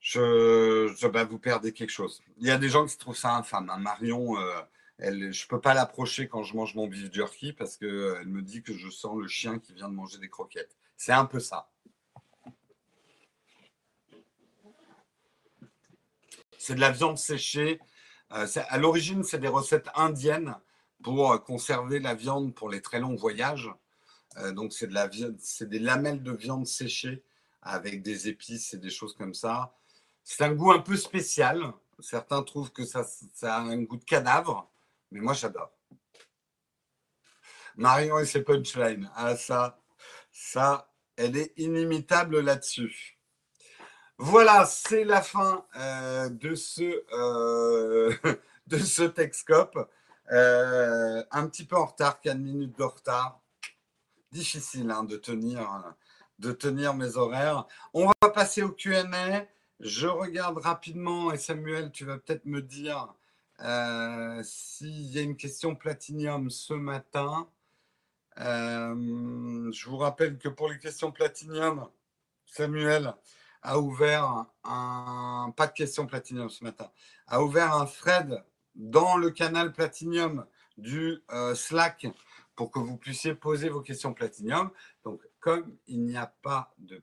je, bah, vous perdez quelque chose. Il y a des gens qui trouvent ça infâme. Hein. Marion, euh, je ne peux pas l'approcher quand je mange mon beef jerky parce qu'elle euh, me dit que je sens le chien qui vient de manger des croquettes. C'est un peu ça. C'est de la viande séchée. Euh, à l'origine, c'est des recettes indiennes pour conserver la viande pour les très longs voyages. donc, c'est de la c'est des lamelles de viande séchée avec des épices et des choses comme ça. C'est un goût un peu spécial. Certains trouvent que ça, a un goût de cadavre, mais moi j'adore. Marion et ses punchlines. Ah, ça, ça, elle est inimitable là-dessus. Voilà, c'est la fin euh, de ce, euh, [laughs] de ce. Euh, un petit peu en retard, 4 minutes de retard. Difficile hein, de, tenir, de tenir mes horaires. On va passer au QA. Je regarde rapidement et Samuel, tu vas peut-être me dire euh, s'il y a une question platinium ce matin. Je vous rappelle que pour les questions platinium, Samuel, a ouvert un, pas de Platinium ce matin, a ouvert un thread dans le canal Platinium du euh, Slack pour que vous puissiez poser vos questions Platinium. Donc, comme il n'y a pas de,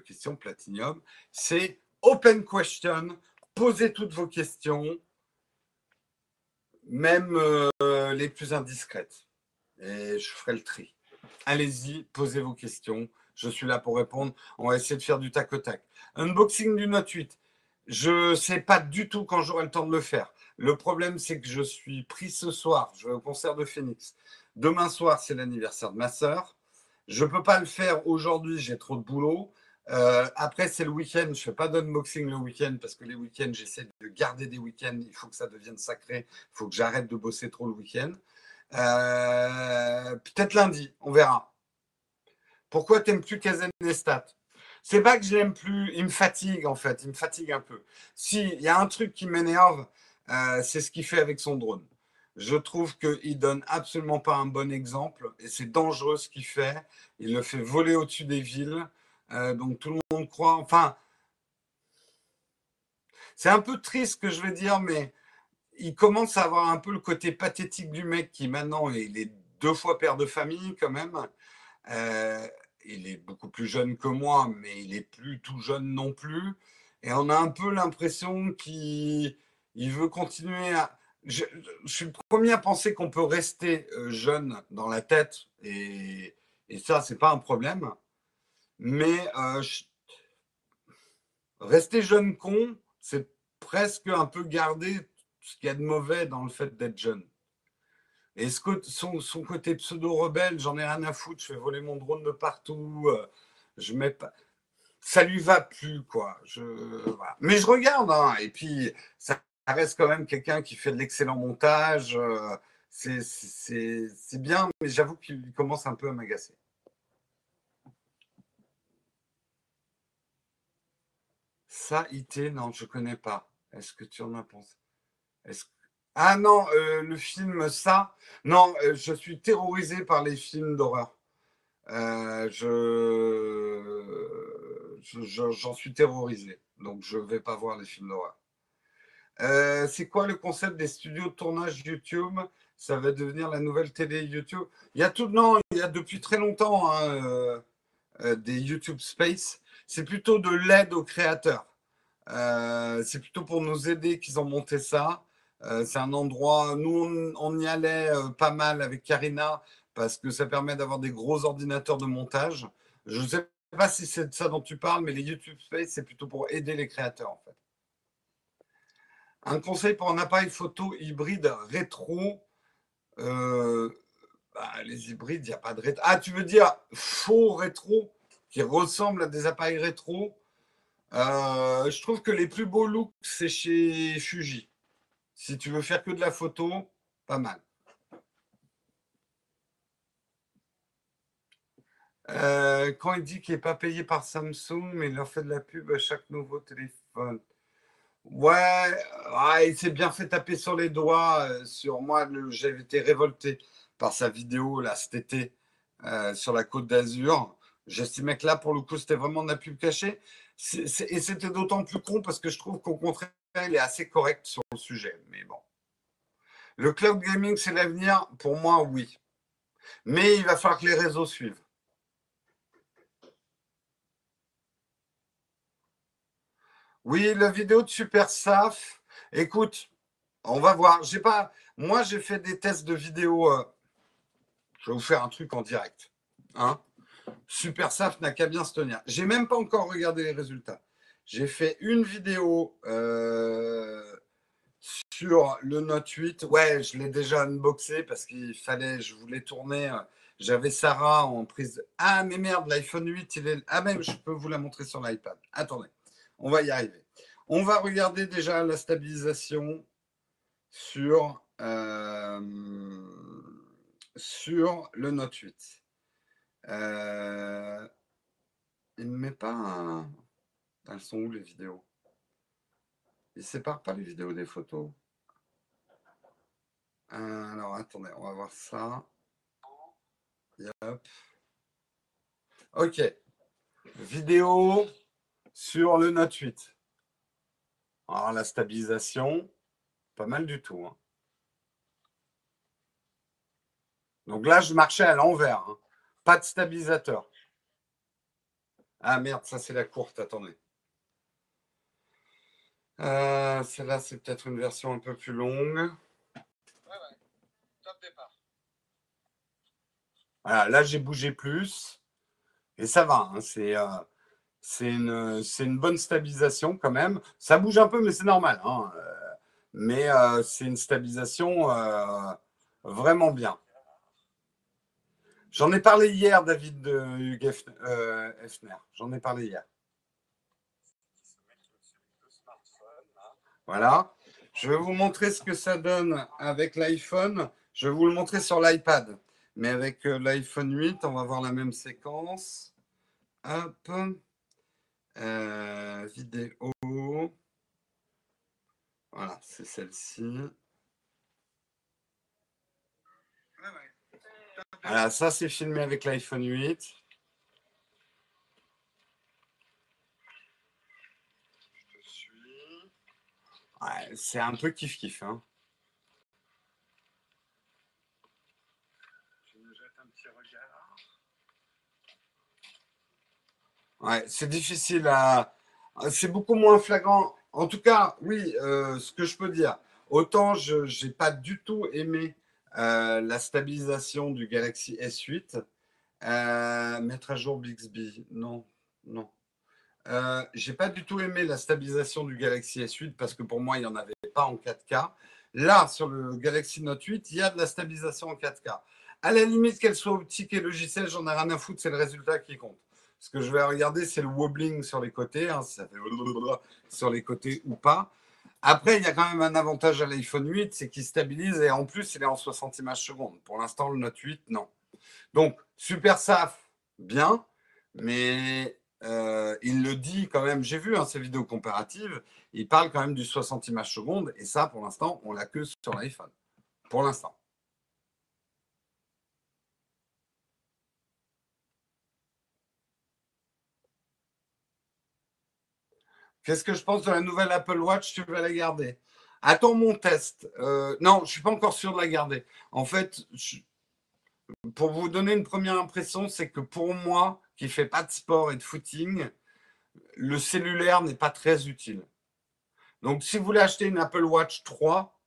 questions Platinium, c'est open question. Posez toutes vos questions, même euh, les plus indiscrètes. Et je ferai le tri. Allez-y, posez vos questions. Je suis là pour répondre. On va essayer de faire du tac au tac. Unboxing du Note 8. Je ne sais pas du tout quand j'aurai le temps de le faire. Le problème, c'est que je suis pris ce soir. Je vais au concert de Phoenix. Demain soir, c'est l'anniversaire de ma sœur. Je ne peux pas le faire aujourd'hui, j'ai trop de boulot. Euh, après, c'est le week-end. Je ne fais pas d'unboxing le week-end parce que les week-ends, j'essaie de garder des week-ends. Il faut que ça devienne sacré. Il faut que j'arrête de bosser trop le week-end. Euh, peut-être lundi, on verra. Pourquoi tu n'aimes plus Kazen Nestat C'est pas que je l'aime plus, il me fatigue en fait, il me fatigue un peu. Si, il y a un truc qui m'énerve, euh, c'est ce qu'il fait avec son drone. Je trouve qu'il donne absolument pas un bon exemple et c'est dangereux ce qu'il fait. Il le fait voler au-dessus des villes. Euh, donc tout le monde croit. Enfin, c'est un peu triste ce que je vais dire, mais il commence à avoir un peu le côté pathétique du mec qui maintenant il est deux fois père de famille quand même. Euh, il est beaucoup plus jeune que moi, mais il est plus tout jeune non plus. Et on a un peu l'impression qu'il veut continuer à. Je, suis le premier à penser qu'on peut rester euh, jeune dans la tête, et, et ça, c'est pas un problème. Mais euh, rester jeune con, c'est presque un peu garder ce qu'il y a de mauvais dans le fait d'être jeune. Et ce, son, son, côté pseudo-rebelle, j'en ai rien à foutre, je fais voler mon drone de partout, euh, je mets pas. Ça lui va plus, quoi. Mais je regarde, hein, et puis ça reste quand même quelqu'un qui fait de l'excellent montage. Euh, c'est bien, mais j'avoue qu'il commence un peu à m'agacer. Ça, IT, non, je connais pas. Est-ce que tu en as pensé? Ah non, euh, le film Ça, non, euh, je suis terrorisé par les films d'horreur. Euh, je, j'en suis terrorisé, donc je ne vais pas voir les films d'horreur. c'est quoi le concept des studios de tournage YouTube? Ça va devenir la nouvelle télé YouTube Il y a tout, non, il y a depuis très longtemps hein, des YouTube Space. C'est plutôt de l'aide aux créateurs. c'est plutôt pour nous aider qu'ils ont monté ça. Euh, c'est un endroit, nous, on, y allait euh, pas mal avec Karina parce que ça permet d'avoir des gros ordinateurs de montage. Je ne sais pas si c'est de ça dont tu parles, mais les YouTube Space, c'est plutôt pour aider les créateurs en fait. Un conseil pour un appareil photo hybride rétro. Euh, bah, les hybrides, il n'y a pas de rétro. Ah, tu veux dire faux rétro qui ressemble à des appareils rétro? Je trouve que les plus beaux looks, c'est chez Fuji. Si tu veux faire que de la photo, pas mal. Euh, quand il dit qu'il n'est pas payé par Samsung, mais il leur fait de la pub à chaque nouveau téléphone. Ouais, il s'est bien fait taper sur les doigts. Euh, sur moi, j'avais été révolté par sa vidéo là cet été euh, sur la côte d'Azur. J'estimais que là, pour le coup, c'était vraiment de la pub cachée. et c'était d'autant plus con parce que je trouve qu'au contraire, il est assez correct sur le sujet, mais bon. Le cloud gaming, c'est l'avenir Pour moi, oui. Mais il va falloir que les réseaux suivent. Oui, la vidéo de Super Saf. Écoute, on va voir. J'ai pas. Moi, j'ai fait des tests de vidéo. Euh, je vais vous faire un truc en direct. Hein Super Saf n'a qu'à bien se tenir. J'ai même pas encore regardé les résultats. J'ai fait une vidéo euh, sur le Note 8. Ouais, je l'ai déjà unboxé parce qu'il fallait, je voulais tourner. Euh, j'avais Sarah en prise. Ah, mais merde, l'iPhone 8, il est. Ah, même, je peux vous la montrer sur l'iPad. Attendez, on va y arriver. On va regarder déjà la stabilisation sur, euh, sur le Note 8. il ne met pas un. Elles sont où les vidéos? Il ne sépare pas les vidéos des photos. Euh, alors attendez, on va voir ça. Ok. Vidéo. sur le Note 8. Alors, la stabilisation, pas mal du tout. Hein. Donc là, je marchais à l'envers. Hein. Pas de stabilisateur. Ah merde, ça c'est la courte, attendez. Euh, celle-là, c'est peut-être une version un peu plus longue. Ouais, ouais. Top départ. Voilà, là, j'ai bougé plus. Et ça va. Hein, c'est euh, c'est une, une, bonne stabilisation quand même. Ça bouge un peu, mais c'est normal. Hein, euh, mais c'est une stabilisation vraiment bien. J'en ai parlé hier, David de Hugues Hefner. J'en ai parlé hier. Voilà. Je vais vous montrer ce que ça donne avec l'iPhone. Je vais vous le montrer sur l'iPad. Mais avec euh, l'iPhone 8, on va voir la même séquence. Hop. Euh, vidéo. Voilà, c'est celle-ci. Voilà, ça c'est filmé avec l'iPhone 8. C'est un peu kiff-kiff. Hein. Ouais, c'est difficile à. C'est beaucoup moins flagrant. En tout cas, oui, euh, ce que je peux dire, autant je n'ai pas du tout aimé euh, la stabilisation du Galaxy S8. Euh, mettre à jour Bixby, non, non. Euh, j'ai pas du tout aimé la stabilisation du Galaxy S8 parce que pour moi, il n'y en avait pas en 4K. Là, sur le Galaxy Note 8, il y a de la stabilisation en 4K. À la limite, qu'elle soit optique et logiciel, j'en ai rien à foutre, c'est le résultat qui compte. Ce que je vais regarder, c'est le wobbling sur les côtés, hein, ça fait sur les côtés ou pas. Après, il y a quand même un avantage à l'iPhone 8, c'est qu'il stabilise et en plus, il est en 60 images secondes. Pour l'instant, le Note 8, non. Donc, super SAF, bien, mais euh, il le dit quand même, j'ai vu hein, ces vidéos comparatives, il parle quand même du 60 images secondes, et ça, pour l'instant, on l'a que sur l'iPhone. Pour l'instant. Qu'est-ce que je pense de la nouvelle Apple Watch? Tu vas la garder Attends mon test. Euh, non, je ne suis pas encore sûr de la garder. En fait, pour vous donner une première impression, c'est que pour moi, qui ne fait pas de sport et de footing, le cellulaire n'est pas très utile. Donc, si vous voulez acheter une Apple Watch 3,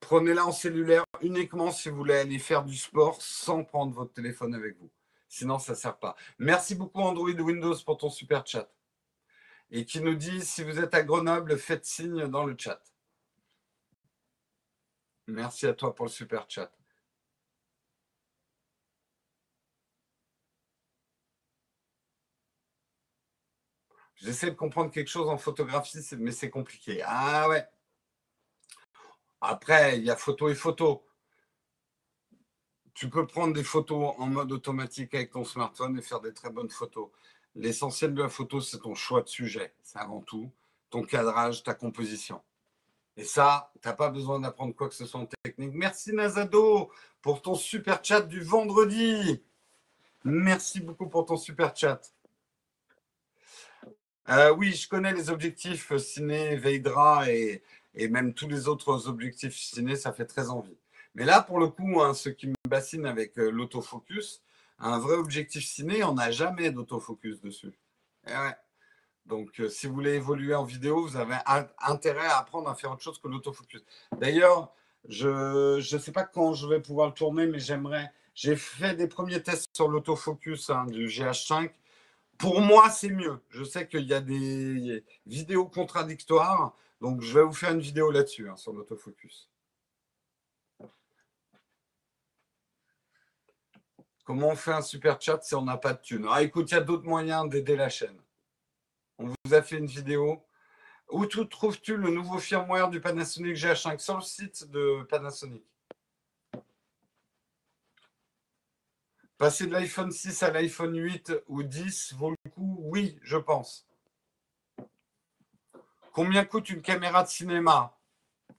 prenez-la en cellulaire uniquement si vous voulez aller faire du sport sans prendre votre téléphone avec vous. Sinon, ça ne sert pas. Merci beaucoup Android Windows pour ton super chat. Et qui nous dit, si vous êtes à Grenoble, faites signe dans le chat. Merci à toi pour le super chat. J'essaie de comprendre quelque chose en photographie, mais c'est compliqué. Ah ouais. Après, il y a photo et photo. Tu peux prendre des photos en mode automatique avec ton smartphone et faire des très bonnes photos. L'essentiel de la photo, c'est ton choix de sujet. C'est avant tout ton cadrage, ta composition. Et ça, tu n'as pas besoin d'apprendre quoi que ce soit en technique. Merci Nazado pour ton super chat du vendredi. Merci beaucoup pour ton super chat. Euh, oui, je connais les objectifs ciné, Veidra et, même tous les autres objectifs ciné, ça fait très envie. Mais là, pour le coup, hein, ce qui me bassine avec euh, l'autofocus, un vrai objectif ciné, on n'a jamais d'autofocus dessus. Eh Donc, euh, si vous voulez évoluer en vidéo, vous avez intérêt à apprendre à faire autre chose que l'autofocus. D'ailleurs, je ne sais pas quand je vais pouvoir le tourner, mais j'aimerais. J'ai fait des premiers tests sur l'autofocus hein, du GH5 pour moi, c'est mieux. Je sais qu'il y a des vidéos contradictoires, donc je vais vous faire une vidéo là-dessus, hein, sur l'autofocus. Comment on fait un super chat si on n'a pas de thune Ah, écoute, il y a d'autres moyens d'aider la chaîne. On vous a fait une vidéo. Où trouves-tu le nouveau firmware du Panasonic GH5 Sur le site de Panasonic? Passer de l'iPhone 6 à l'iPhone 8 ou 10 vaut le coup Oui, je pense. Combien coûte une caméra de cinéma?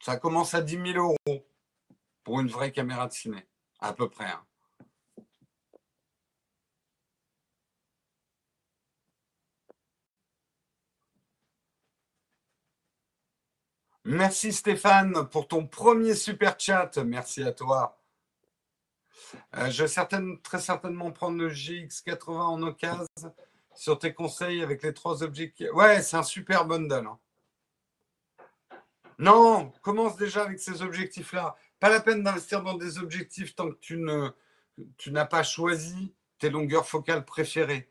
Ça commence à 10 000 euros pour une vraie caméra de ciné, à peu près. Hein. Merci Stéphane pour ton premier super chat. Merci à toi. Euh, je vais très certainement prendre le GX80 en occasion sur tes conseils avec les trois objectifs. Ouais, c'est un super bundle. Hein. Non, commence déjà avec ces objectifs-là. Pas la peine d'investir dans des objectifs tant que tu ne tu n'as pas choisi tes longueurs focales préférées.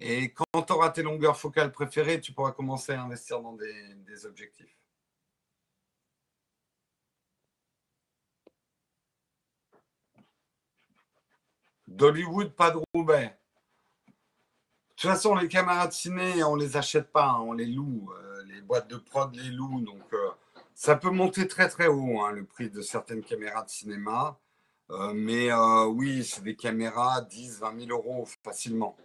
Et quand tu auras tes longueurs focales préférées, tu pourras commencer à investir dans des objectifs. D'Hollywood, pas de Roubaix. De toute façon, les caméras de ciné, on les achète pas, hein, on les loue. Euh, les boîtes de prod les louent. Donc, euh, ça peut monter très très haut, hein, le prix de certaines caméras de cinéma. Euh, mais oui, c'est des caméras 10, 20 000 euros facilement.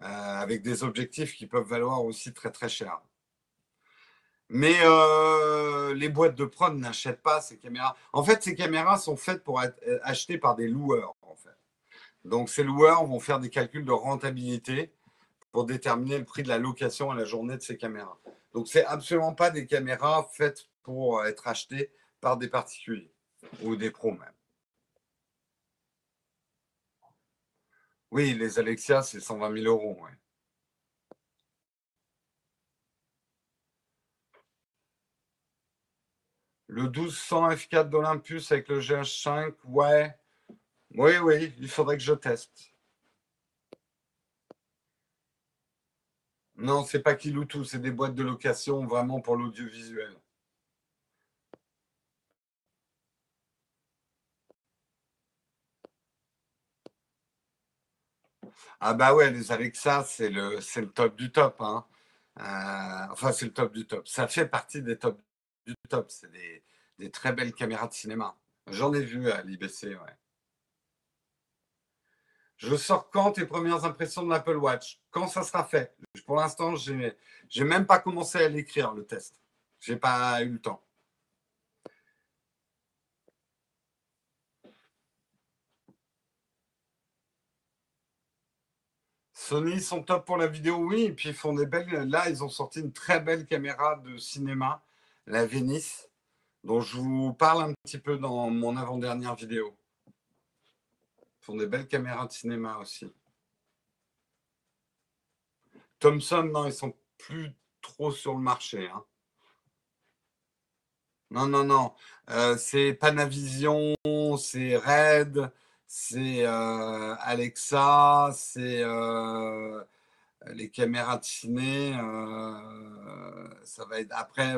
avec des objectifs qui peuvent valoir aussi très très cher. Mais les boîtes de prod n'achètent pas ces caméras. En fait, ces caméras sont faites pour être achetées par des loueurs. Donc, ces loueurs vont faire des calculs de rentabilité pour déterminer le prix de la location à la journée de ces caméras. Donc, ce n'est absolument pas des caméras faites pour être achetées par des particuliers ou des pros même. Oui, les Alexia, c'est 120 000 euros. Le 1200 F4 d'Olympus avec le GH5, ouais, oui, oui, il faudrait que je teste. Non, c'est pas tout, c'est des boîtes de location vraiment pour l'audiovisuel. Ah bah ouais, les Alexa, c'est le, le top du top. Hein. Euh, enfin, c'est le top du top. Ça fait partie des top du top. C'est des, des très belles caméras de cinéma. J'en ai vu à l'IBC, ouais. Je sors quand tes premières impressions de l'Apple Watch? Quand ça sera fait? Pour l'instant, je n'ai même pas commencé à l'écrire, le test. Je n'ai pas eu le temps. Sony sont top pour la vidéo, oui, et puis ils font des belles. Là, ils ont sorti une très belle caméra de cinéma, la Venice, dont je vous parle un petit peu dans mon avant-dernière vidéo des belles caméras de cinéma aussi. Thomson, non, ils sont plus trop sur le marché. Hein. Non, non, non. Euh, c'est Panavision, c'est Red, c'est euh, Alexa, c'est euh, les caméras de ciné. ça va être après.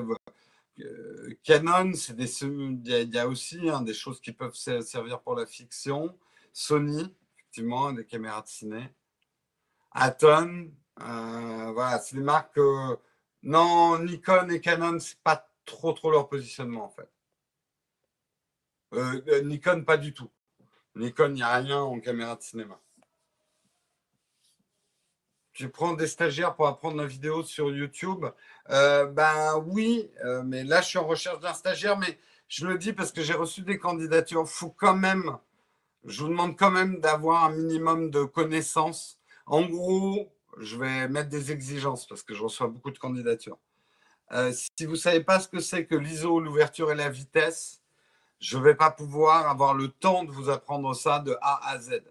Canon, c'est des, il y, a aussi hein, des choses qui peuvent servir pour la fiction. Sony, effectivement, des caméras de ciné. Aton, euh, voilà, c'est des marques. non, Nikon et Canon, c'est pas trop trop leur positionnement en fait. Euh, euh, Nikon, pas du tout. Nikon, il n'y a rien en caméra de cinéma. Tu prends des stagiaires pour apprendre la vidéo sur YouTube Ben oui, mais là je suis en recherche d'un stagiaire, mais je le dis parce que j'ai reçu des candidatures. Il faut quand même je vous demande quand même d'avoir un minimum de connaissances. En gros, je vais mettre des exigences parce que je reçois beaucoup de candidatures. Euh, si vous ne savez pas ce que c'est que l'ISO, l'ouverture et la vitesse, je ne vais pas pouvoir avoir le temps de vous apprendre ça de A à Z.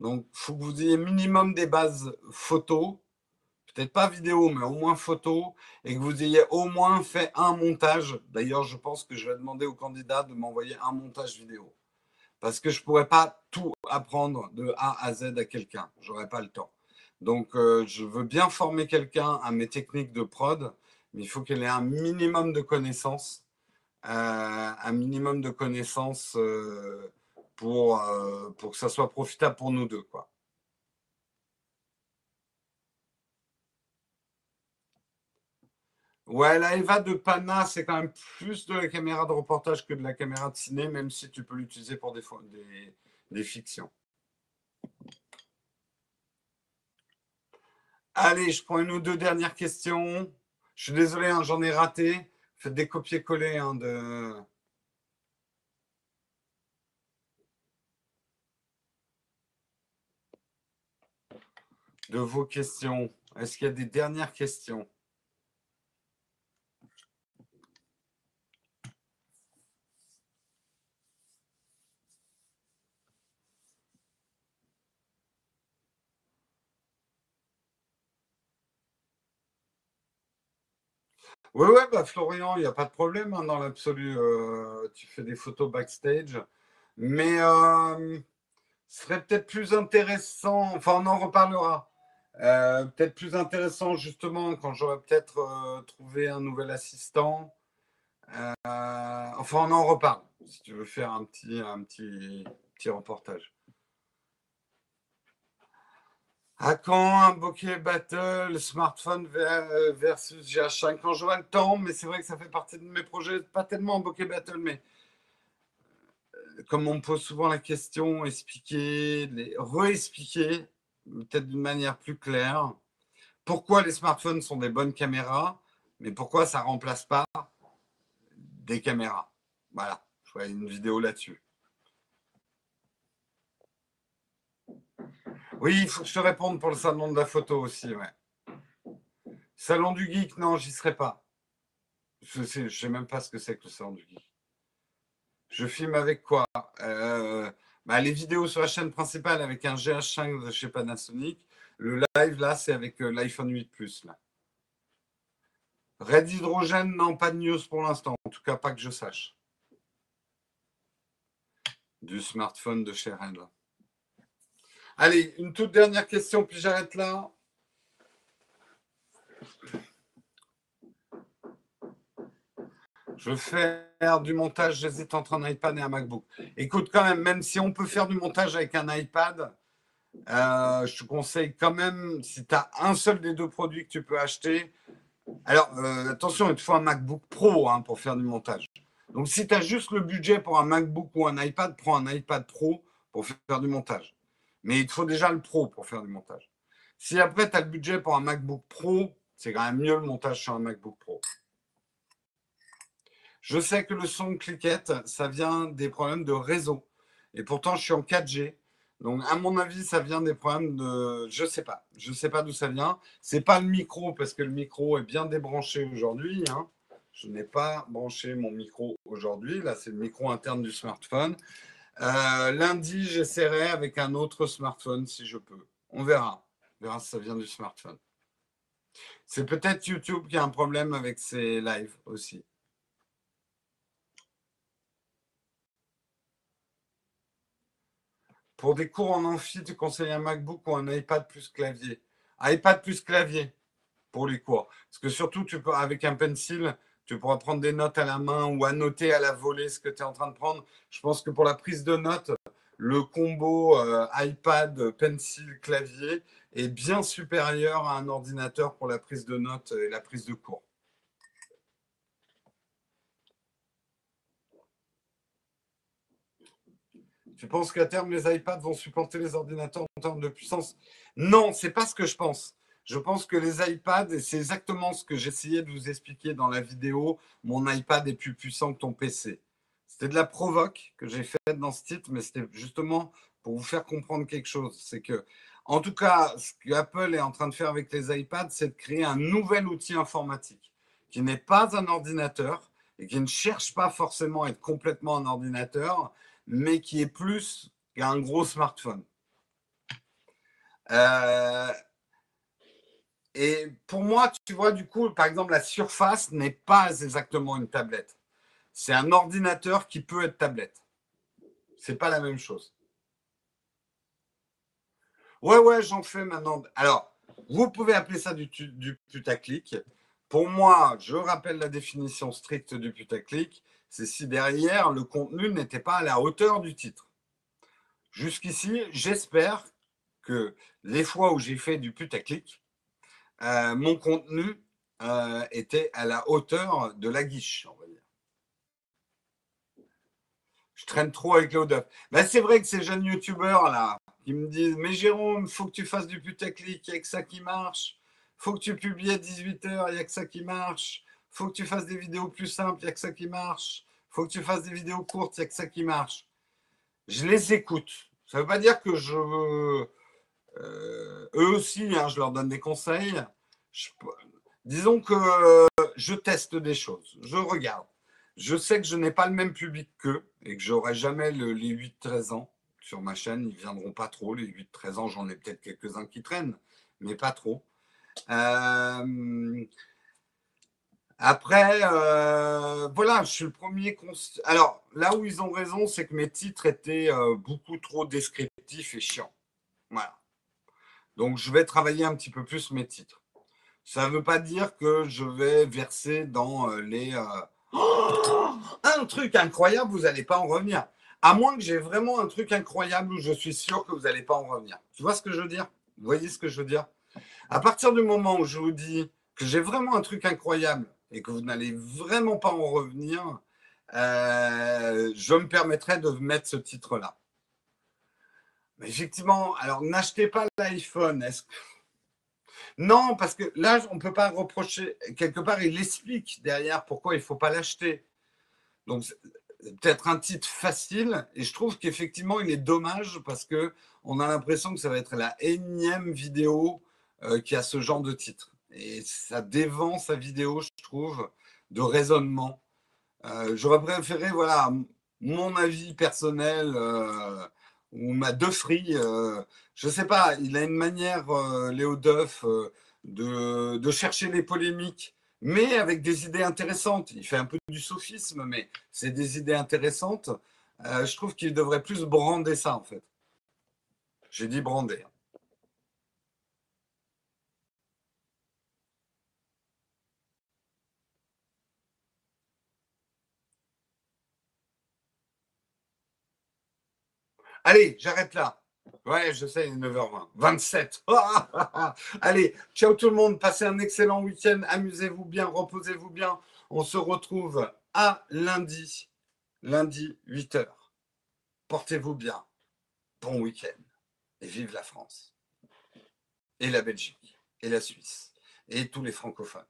Donc, il faut que vous ayez minimum des bases photo, peut-être pas vidéo, mais au moins photo, et que vous ayez au moins fait un montage. D'ailleurs, je pense que je vais demander aux candidats de m'envoyer un montage vidéo parce que je ne pourrais pas tout apprendre de A à Z à quelqu'un. Je n'aurais pas le temps. Donc, euh, je veux bien former quelqu'un à mes techniques de prod, mais il faut qu'elle ait un minimum de connaissances, euh, un minimum de connaissances euh, pour, pour que ça soit profitable pour nous deux. Quoi. Ouais, la Eva de Pana, c'est quand même plus de la caméra de reportage que de la caméra de ciné, même si tu peux l'utiliser pour des, fictions. Allez, je prends une ou deux dernières questions. Je suis désolé, hein, j'en ai raté. Faites des copier-coller hein, de vos questions. Est-ce qu'il y a des dernières questions? Oui, oui, bah Florian, il n'y a pas de problème hein, dans l'absolu. Euh, tu fais des photos backstage. Mais euh, ce serait peut-être plus intéressant, enfin on en reparlera. Euh, peut-être plus intéressant justement quand j'aurai peut-être trouvé un nouvel assistant. enfin on en reparle si tu veux faire un petit, un petit, petit reportage. À quand un bokeh battle, smartphone euh, versus GH5 Quand j'aurai le temps, mais c'est vrai que ça fait partie de mes projets, pas tellement un bokeh battle, mais euh, comme on me pose souvent la question, expliquer, re-expliquer, peut-être d'une manière plus claire, pourquoi les smartphones sont des bonnes caméras, mais pourquoi ça ne remplace pas des caméras. Voilà, je ferai une vidéo là-dessus. Oui, il faut que je te réponde pour le salon de la photo aussi. Salon du geek, non, j'y serai pas. Je je sais même pas ce que c'est que le salon du geek. Je filme avec quoi? Euh, bah, Les vidéos sur la chaîne principale avec un GH5 de chez Panasonic. Le live, là, c'est avec euh, l'iPhone 8 Plus. Là. Red Hydrogène, non, pas de news pour l'instant. En tout cas, pas que je sache. Du smartphone de chez Red. Allez, une toute dernière question, puis j'arrête là. Je veux faire du montage, j'hésite entre un iPad et un MacBook. Écoute, quand même, même si on peut faire du montage avec un iPad, euh, je te conseille quand même, si tu as un seul des deux produits que tu peux acheter, alors euh, attention, il te faut un MacBook Pro hein, pour faire du montage. Donc si tu as juste le budget pour un MacBook ou un iPad, prends un iPad Pro pour faire du montage. Mais il te faut déjà le pro pour faire du montage. Si après, tu as le budget pour un MacBook Pro, c'est quand même mieux le montage sur un MacBook Pro. Je sais que le son cliquette, ça vient des problèmes de réseau. Et pourtant, je suis en 4G. Donc, à mon avis, ça vient des problèmes de. Je sais pas. Je sais pas d'où ça vient. Ce n'est pas le micro, parce que le micro est bien débranché aujourd'hui. Hein. Je n'ai pas branché mon micro aujourd'hui. Là, c'est le micro interne du smartphone. Euh, lundi, j'essaierai avec un autre smartphone si je peux. On verra. On verra si ça vient du smartphone. C'est peut-être YouTube qui a un problème avec ses lives aussi. Pour des cours en amphi, tu conseilles un MacBook ou un iPad plus clavier? iPad plus clavier pour les cours. Parce que surtout, tu peux, avec un pencil, tu pourras prendre des notes à la main ou annoter à la volée ce que tu es en train de prendre. Je pense que pour la prise de notes, le combo euh, iPad, pencil, clavier est bien supérieur à un ordinateur pour la prise de notes et la prise de cours. Tu penses qu'à terme, les iPads vont supporter les ordinateurs en termes de puissance? Non, c'est pas ce que je pense. Je pense que les iPads, et c'est exactement ce que j'essayais de vous expliquer dans la vidéo, mon iPad est plus puissant que ton PC. C'était de la provoque que j'ai faite dans ce titre, mais c'était justement pour vous faire comprendre quelque chose. C'est que, en tout cas, ce qu'Apple est en train de faire avec les iPads, c'est de créer un nouvel outil informatique qui n'est pas un ordinateur et qui ne cherche pas forcément à être complètement un ordinateur, mais qui est plus qu'un gros smartphone. Euh, et pour moi, tu vois, du coup, par exemple, la surface n'est pas exactement une tablette. C'est un ordinateur qui peut être tablette. C'est pas la même chose. Ouais, ouais, j'en fais maintenant. Alors, vous pouvez appeler ça du, du putaclic. Pour moi, je rappelle la définition stricte du putaclic. C'est si derrière, le contenu n'était pas à la hauteur du titre. Jusqu'ici, j'espère que les fois où j'ai fait du putaclic, euh, mon contenu euh, était à la hauteur de la guiche, on va dire. Je traîne trop avec les ben, c'est vrai que ces jeunes youtubeurs là, qui me disent Mais Jérôme, faut que tu fasses du putaclic, il n'y a que ça qui marche. faut que tu publies à 18h, il n'y a que ça qui marche. faut que tu fasses des vidéos plus simples, il n'y a que ça qui marche. faut que tu fasses des vidéos courtes, il n'y a que ça qui marche. Je les écoute. Ça ne veut pas dire que je eux aussi, hein, je leur donne des conseils. disons que je teste des choses, je regarde. Je sais que je n'ai pas le même public qu'eux et que j'aurai jamais les 8-13 ans sur ma chaîne. Ils viendront pas trop. Les 8-13 ans, j'en ai peut-être quelques-uns qui traînent, mais pas trop. Euh, Après, euh, voilà, je suis le premier. Alors, là où ils ont raison, c'est que mes titres étaient euh, beaucoup trop descriptifs et chiants. Voilà. Donc, je vais travailler un petit peu plus mes titres. Ça ne veut pas dire que je vais verser dans euh, les. Oh un truc incroyable, vous n'allez pas en revenir. À moins que j'ai vraiment un truc incroyable où je suis sûr que vous n'allez pas en revenir. Tu vois ce que je veux dire? Vous voyez ce que je veux dire? À partir du moment où je vous dis que j'ai vraiment un truc incroyable et que vous n'allez vraiment pas en revenir, euh, je me permettrai de mettre ce titre-là. Effectivement, alors n'achetez pas l'iPhone. Non, parce que là, on ne peut pas reprocher. Quelque part, il explique derrière pourquoi il ne faut pas l'acheter. Donc, peut-être un titre facile. Et je trouve qu'effectivement, il est dommage parce que on a l'impression que ça va être la énième vidéo euh, qui a ce genre de titre et ça dévance sa vidéo, je trouve, de raisonnement. Euh, j'aurais préféré, voilà, mon avis personnel euh, ou ma Duffry. Euh, je sais pas, il a une manière, Léo Duff, de, de, chercher les polémiques, mais avec des idées intéressantes. Il fait un peu du sophisme, mais c'est des idées intéressantes. je trouve qu'il devrait plus brander ça, en fait. J'ai dit brander. Hein. Allez, j'arrête là. Ouais, je sais, 9h20. 27. [laughs] Allez, ciao tout le monde. Passez un excellent week-end. Amusez-vous bien, reposez-vous bien. On se retrouve à lundi. Lundi, 8h. Portez-vous bien. Bon week-end. Et vive la France. Et la Belgique. Et la Suisse. Et tous les francophones.